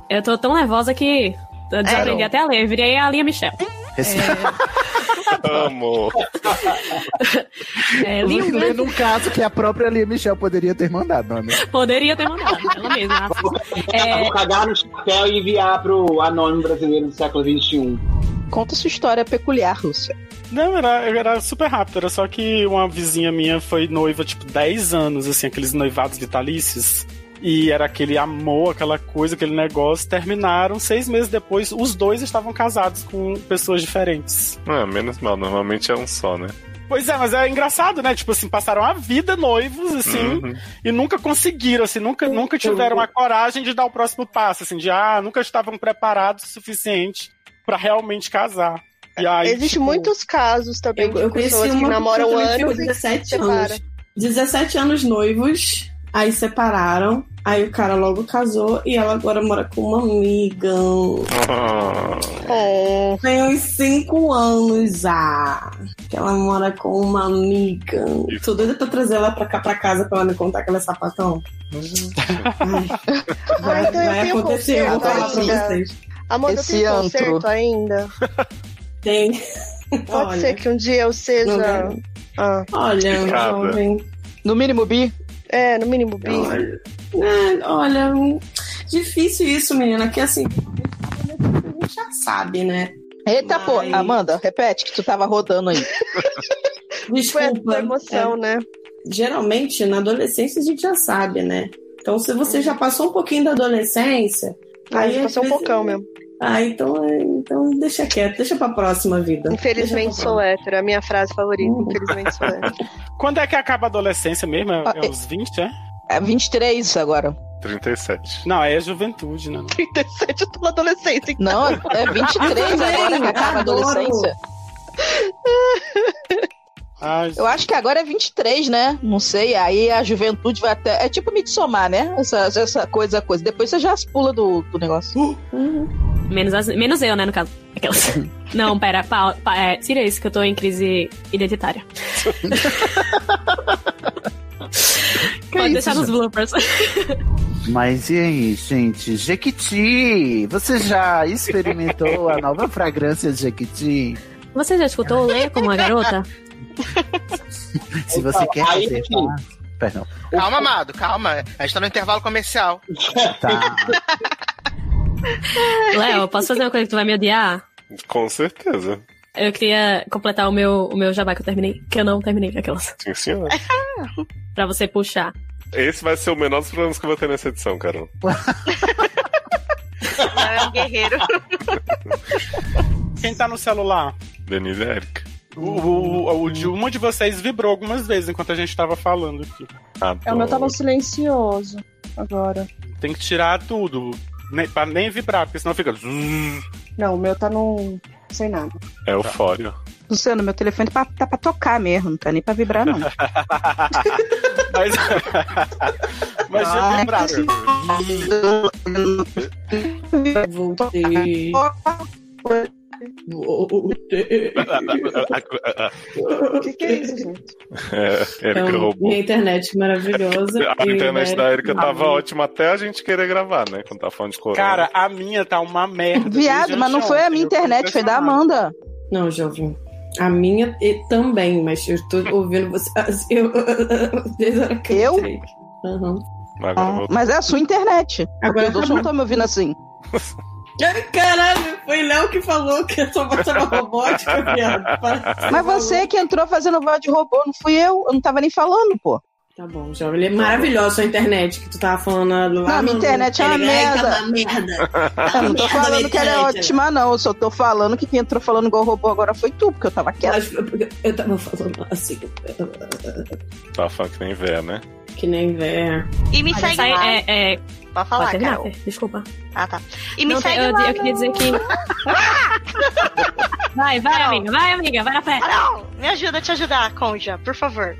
Eu tô tão nervosa que eu desaprendi Carol. até a ler. Eu virei a Lia Michel. Esse... Amo. É, li um Lê grande... num caso que a própria Lia Michel poderia ter mandado, não é mesmo? Poderia ter mandado, ela mesma. É, Vou cagar no chapéu e enviar pro anônimo brasileiro do século XXI. conta sua história peculiar, Lúcia. Não, era, era super rápido. Era só que uma vizinha minha foi noiva, tipo, 10 anos, assim, aqueles noivados vitalícios. E era aquele amor, aquela coisa, aquele negócio. Terminaram seis meses depois, os dois estavam casados com pessoas diferentes. Ah, menos mal, normalmente é um só, né? Pois é, mas é engraçado, né? Tipo assim, passaram a vida noivos, assim, Uhum. e nunca conseguiram, assim, nunca, nunca tiveram a coragem de dar o próximo passo, assim, de ah, nunca estavam preparados o suficiente pra realmente casar. E aí, Existem tipo, muitos casos também Eu, de eu conheci pessoas que uma namoram anos ficou e se 17 separam. anos. 17 anos noivos, aí separaram, aí o cara logo casou e ela agora mora com uma amiga. Ah, Oh, Tem uns 5 anos já. Que ela mora com uma amiga. Tô doida pra trazer ela pra cá pra casa pra ela me contar que ela é sapatão. Ai, vai, então vai acontecer, eu vou falar pra vocês. amor, eu Esse tenho antro. conserto ainda. Tem. Pode Olha, ser que um dia eu seja. Ah, Olha, jovem. No mínimo, Bi, é, no mínimo bi. Olha, é, olha, difícil isso, menina, que assim, a gente já sabe, né? Eita, pô, Mas- Amanda, repete que tu tava rodando aí. Foi a Desculpa. emoção, é, né? geralmente, na adolescência, a gente já sabe, né? Então, se você já passou um pouquinho da adolescência. Aí às passou um pocão mesmo. Ah, então, é, então deixa quieto, deixa pra próxima vida. Infelizmente pra sou hétero, é a minha frase favorita. Uhum. Infelizmente sou hétero. quando é que acaba a adolescência mesmo? É, Ah, é os 20, é? É 23 agora. 37. Não, é juventude, né? 37 eu tô na adolescência. então. Não, é 23 agora que acaba a adolescência. Ah, Eu acho que agora é 23, né? Não sei. Aí a juventude vai até. É tipo somar, né? Essa, essa coisa, coisa. Depois você já pula do, do negócio. Menos, as- menos eu, né, no caso. Aquelas. Não, pera, pa, pa- é, tira isso que eu tô em crise identitária. Pode isso, deixar nos bloopers. Mas e aí, gente? Jequiti! Você já experimentou a nova fragrância de Jequiti? Você já escutou o Lê como uma garota? Se você quer Aí, fazer. Perdão. Calma, amado, calma. A gente tá no intervalo comercial. Tá. Léo, posso fazer uma coisa que tu vai me odiar? Com certeza. Eu queria completar o meu, o meu jabá que eu terminei. Que eu não terminei, aquelas. Sim, senhor. Pra você puxar. Esse vai ser o menor dos problemas que eu vou ter nessa edição, Carol. É um guerreiro. Quem tá no celular? Denise e Erika. O, o, o de uma de vocês vibrou algumas vezes enquanto a gente tava falando aqui. É, o meu tava silencioso agora. Tem que tirar tudo. Nem, pra nem vibrar, porque senão fica. Não, o meu tá no. sem nada. É eufória. Luciano, meu telefone tá, tá pra tocar mesmo, não tá nem pra vibrar, não. Mas. Mas já vibraram. Voltei. Voltei. O que, que é isso, gente? É, Erika Então, roubou. minha internet maravilhosa. A e internet da Erika tava Ah, ótima até a gente querer gravar, né? Quando tava falando de corona. Cara, a minha tá uma merda. Viado, mas não foi a minha eu tô internet, foi da. Amanda. Não, jovem. A minha e também, mas eu tô ouvindo você. Eu? Eu? Agora eu vou- Mas é a sua internet. Agora os outros não estão me ouvindo assim. Caralho, foi Léo que falou que eu tô botando robótica, viado. Mas você que entrou fazendo voz de robô, não fui eu. Eu não tava nem falando, pô. Tá bom, jovem. Ele é maravilhosa a sua internet que tu tava falando lá Não, no- minha internet é uma Telegram, merda. tá uma merda. Eu não tô merda, falando que ela é ótima, não. Eu só tô falando que quem entrou falando igual robô agora foi tu, porque eu tava quieta. Mas eu- eu tava falando assim. Tava falando que nem véia, né? Que nem véia. E me Olha, segue sai- lá. é, é... Pode falar, Pode terminar, Carol. Desculpa. Ah, tá. E me Não, segue eu, lá eu queria dizer que. Vai, vai, amiga, vai, amiga, vai na fé. Carol, me ajuda a te ajudar, Conja, por favor.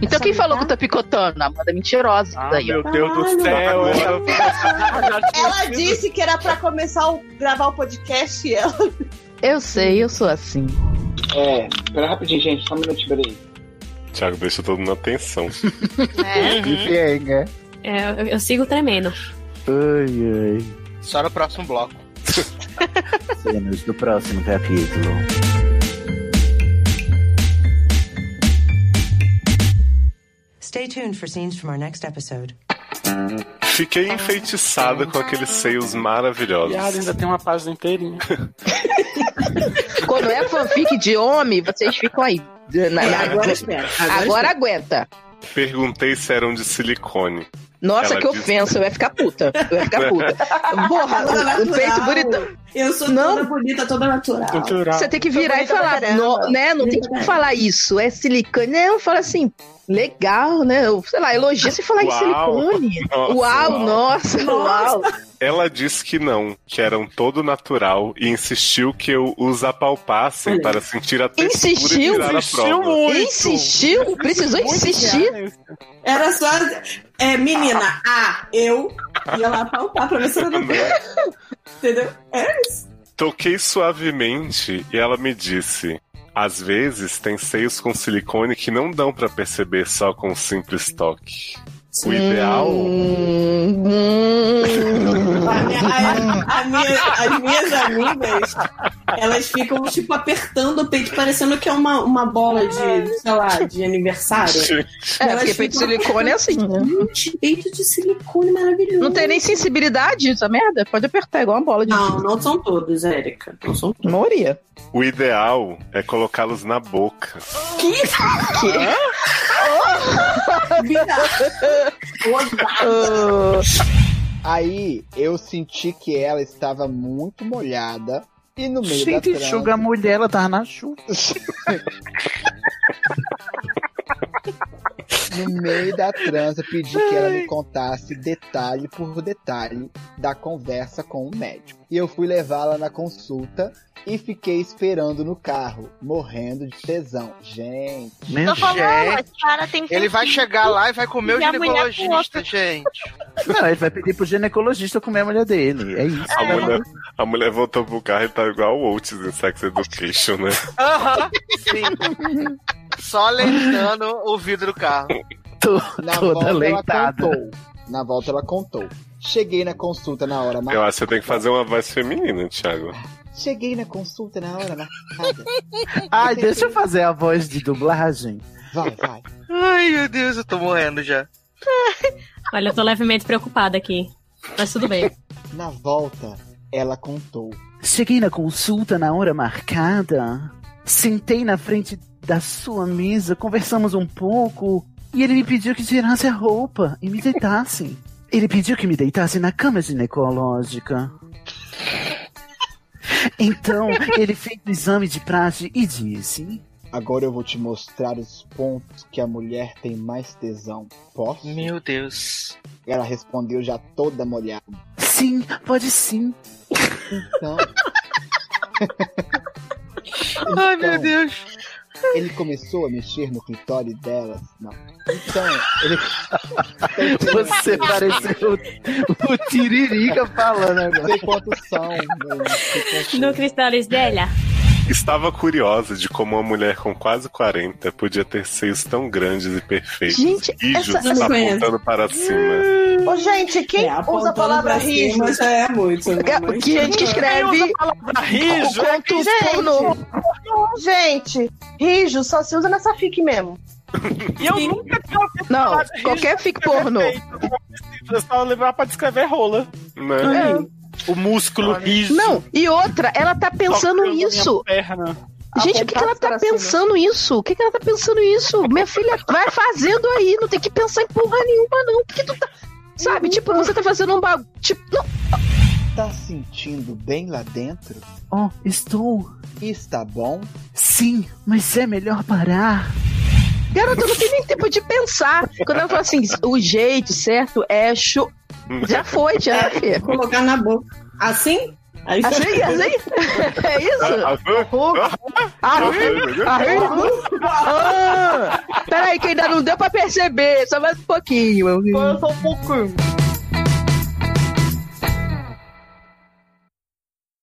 Então quem falou que eu tô picotando? A Amanda é mentirosa. Ah, daí, meu Deus do céu. ela- Ela disse que era pra começar a gravar o podcast e ela. Eu sei, eu sou assim. É, espera rapidinho, gente, só um minutinho, peraí. Thiago deixa todo mundo na atenção. É. Cliffhanger. É, eu, eu sigo tremendo. Ai, ai. Só no próximo bloco. Cenas do próximo capítulo. Stay tuned for scenes from our next episode. Fiquei enfeitiçada com aqueles seios maravilhosos. Viado, ainda tem uma página inteirinha. Quando é fanfic de homem, vocês ficam aí. Na- na- Agora espera. Agora, Agora aguenta. Perguntei se eram de silicone. Nossa, Ela que disse- ofensa, eu ia ficar puta. Eu ia ficar puta. Porra, o, o natural. peito bonitão. Eu sou Não. toda bonita, toda natural. Cultural. Você tem que virar e falar, no- né? Não tem que falar isso, é silicone. Não, fala assim, legal, né? Eu, Sei lá, elogia se falar em silicone. Nossa, uau, uau. nossa, uau. Ela disse que não, que eram todo natural e insistiu que eu os apalpassem Olha. para sentir a textura Insistiu? e tirar a Insistiu prova. muito. Insistiu? Precisou Muito insistir? Era só. É, menina, ah, eu ia lá palpar pra ver se era natural. Entendeu? É isso. Toquei suavemente e ela me disse: às vezes tem seios com silicone que não dão pra perceber só com um simples toque. O ideal. Hum, hum. A minha- a- a minha- as minhas amigas, elas ficam, tipo, apertando o peito, parecendo que é uma, uma bola de, sei lá, de aniversário. É, Elas porque peito de silicone é assim, né? Gente, peito de silicone maravilhoso. Não tem nem sensibilidade essa merda? Pode apertar igual uma bola de Não, não são todos, Érica. Não são todos. maioria. O ideal é colocá-los na boca. Aí eu senti que ela estava muito molhada e no meio da Gente, enxuga a mulher, ela tava na chuva. No meio da transa, pedi que ela me contasse detalhe por detalhe da conversa com o médico. E eu fui levá-la na consulta e fiquei esperando no carro, morrendo de tesão. Gente. Tô falando, esse cara tem Ele vai chegar lá e vai comer o E com ginecologista, gente. Não, ele vai pedir pro ginecologista comer a mulher dele. É isso. A mulher, a mulher voltou pro carro e tá igual o Oates em Sex Education, né? Aham, sim. Só alentando o vidro do carro. Na toda volta leitada. ela contou. Na volta ela contou. Cheguei na consulta na hora Eu marcada. acho que você tem que fazer uma voz feminina, Thiago. Cheguei na consulta na hora marcada. Ai, deixa eu fazer a voz de dublagem. Vai, vai. Ai, meu Deus, eu tô morrendo já. Olha, eu tô levemente preocupada aqui. Mas tudo bem. Na volta, ela contou. Cheguei na consulta na hora marcada. Sentei na frente da sua mesa, conversamos um pouco. E ele me pediu que tirasse a roupa e me deitasse. Ele pediu que me deitasse na cama ginecológica. Então, ele fez o exame de praxe e disse: Agora eu vou te mostrar os pontos que a mulher tem mais tesão. Posso? Meu Deus. Ela respondeu já toda molhada. Sim, pode sim. Então. Ai, meu Então, Deus. Ele começou a mexer no clitóris delas. Não. Então, ele. Você pareceu o, o Tiririca falando Não agora. sei quantos são. No Cristales dela. Estava curiosa de como uma mulher com quase 40 podia ter seios tão grandes e perfeitos. Gente, Rijos essa- Não conheço. apontando para cima. Ô, gente, quem É, usa a apontando palavra rijo? já é muito. né? É, Mas- Que gente que escreve rijo, o ponto pornô. Gente, rijo só se usa nessa fic mesmo. E eu nunca tinha ouvido Não, falar de rijo qualquer fic peito. Eu só lembrar pra descrever rola. Né? O músculo rijo. Não, e outra, ela tá pensando tocando minha isso. perna. Gente, o que, que ela tá pra cima. pensando isso? O que, que ela tá pensando isso? Minha filha, vai fazendo aí, não tem que pensar em porra nenhuma, não. Porque tu tá. Sabe, tipo, você tá fazendo um bagulho. Tipo, não. Tá sentindo bem lá dentro? Oh, estou. Está bom? Sim, mas é melhor parar. Garota, não tem nem tempo de pensar. Quando ela fala assim, o jeito certo é show. Já foi, já, filha. Colocar na boca. Assim? Aí Assim, assim? É isso? Arre, arre. Ah, peraí, que ainda não deu pra perceber. Só mais um pouquinho. Só um pouquinho.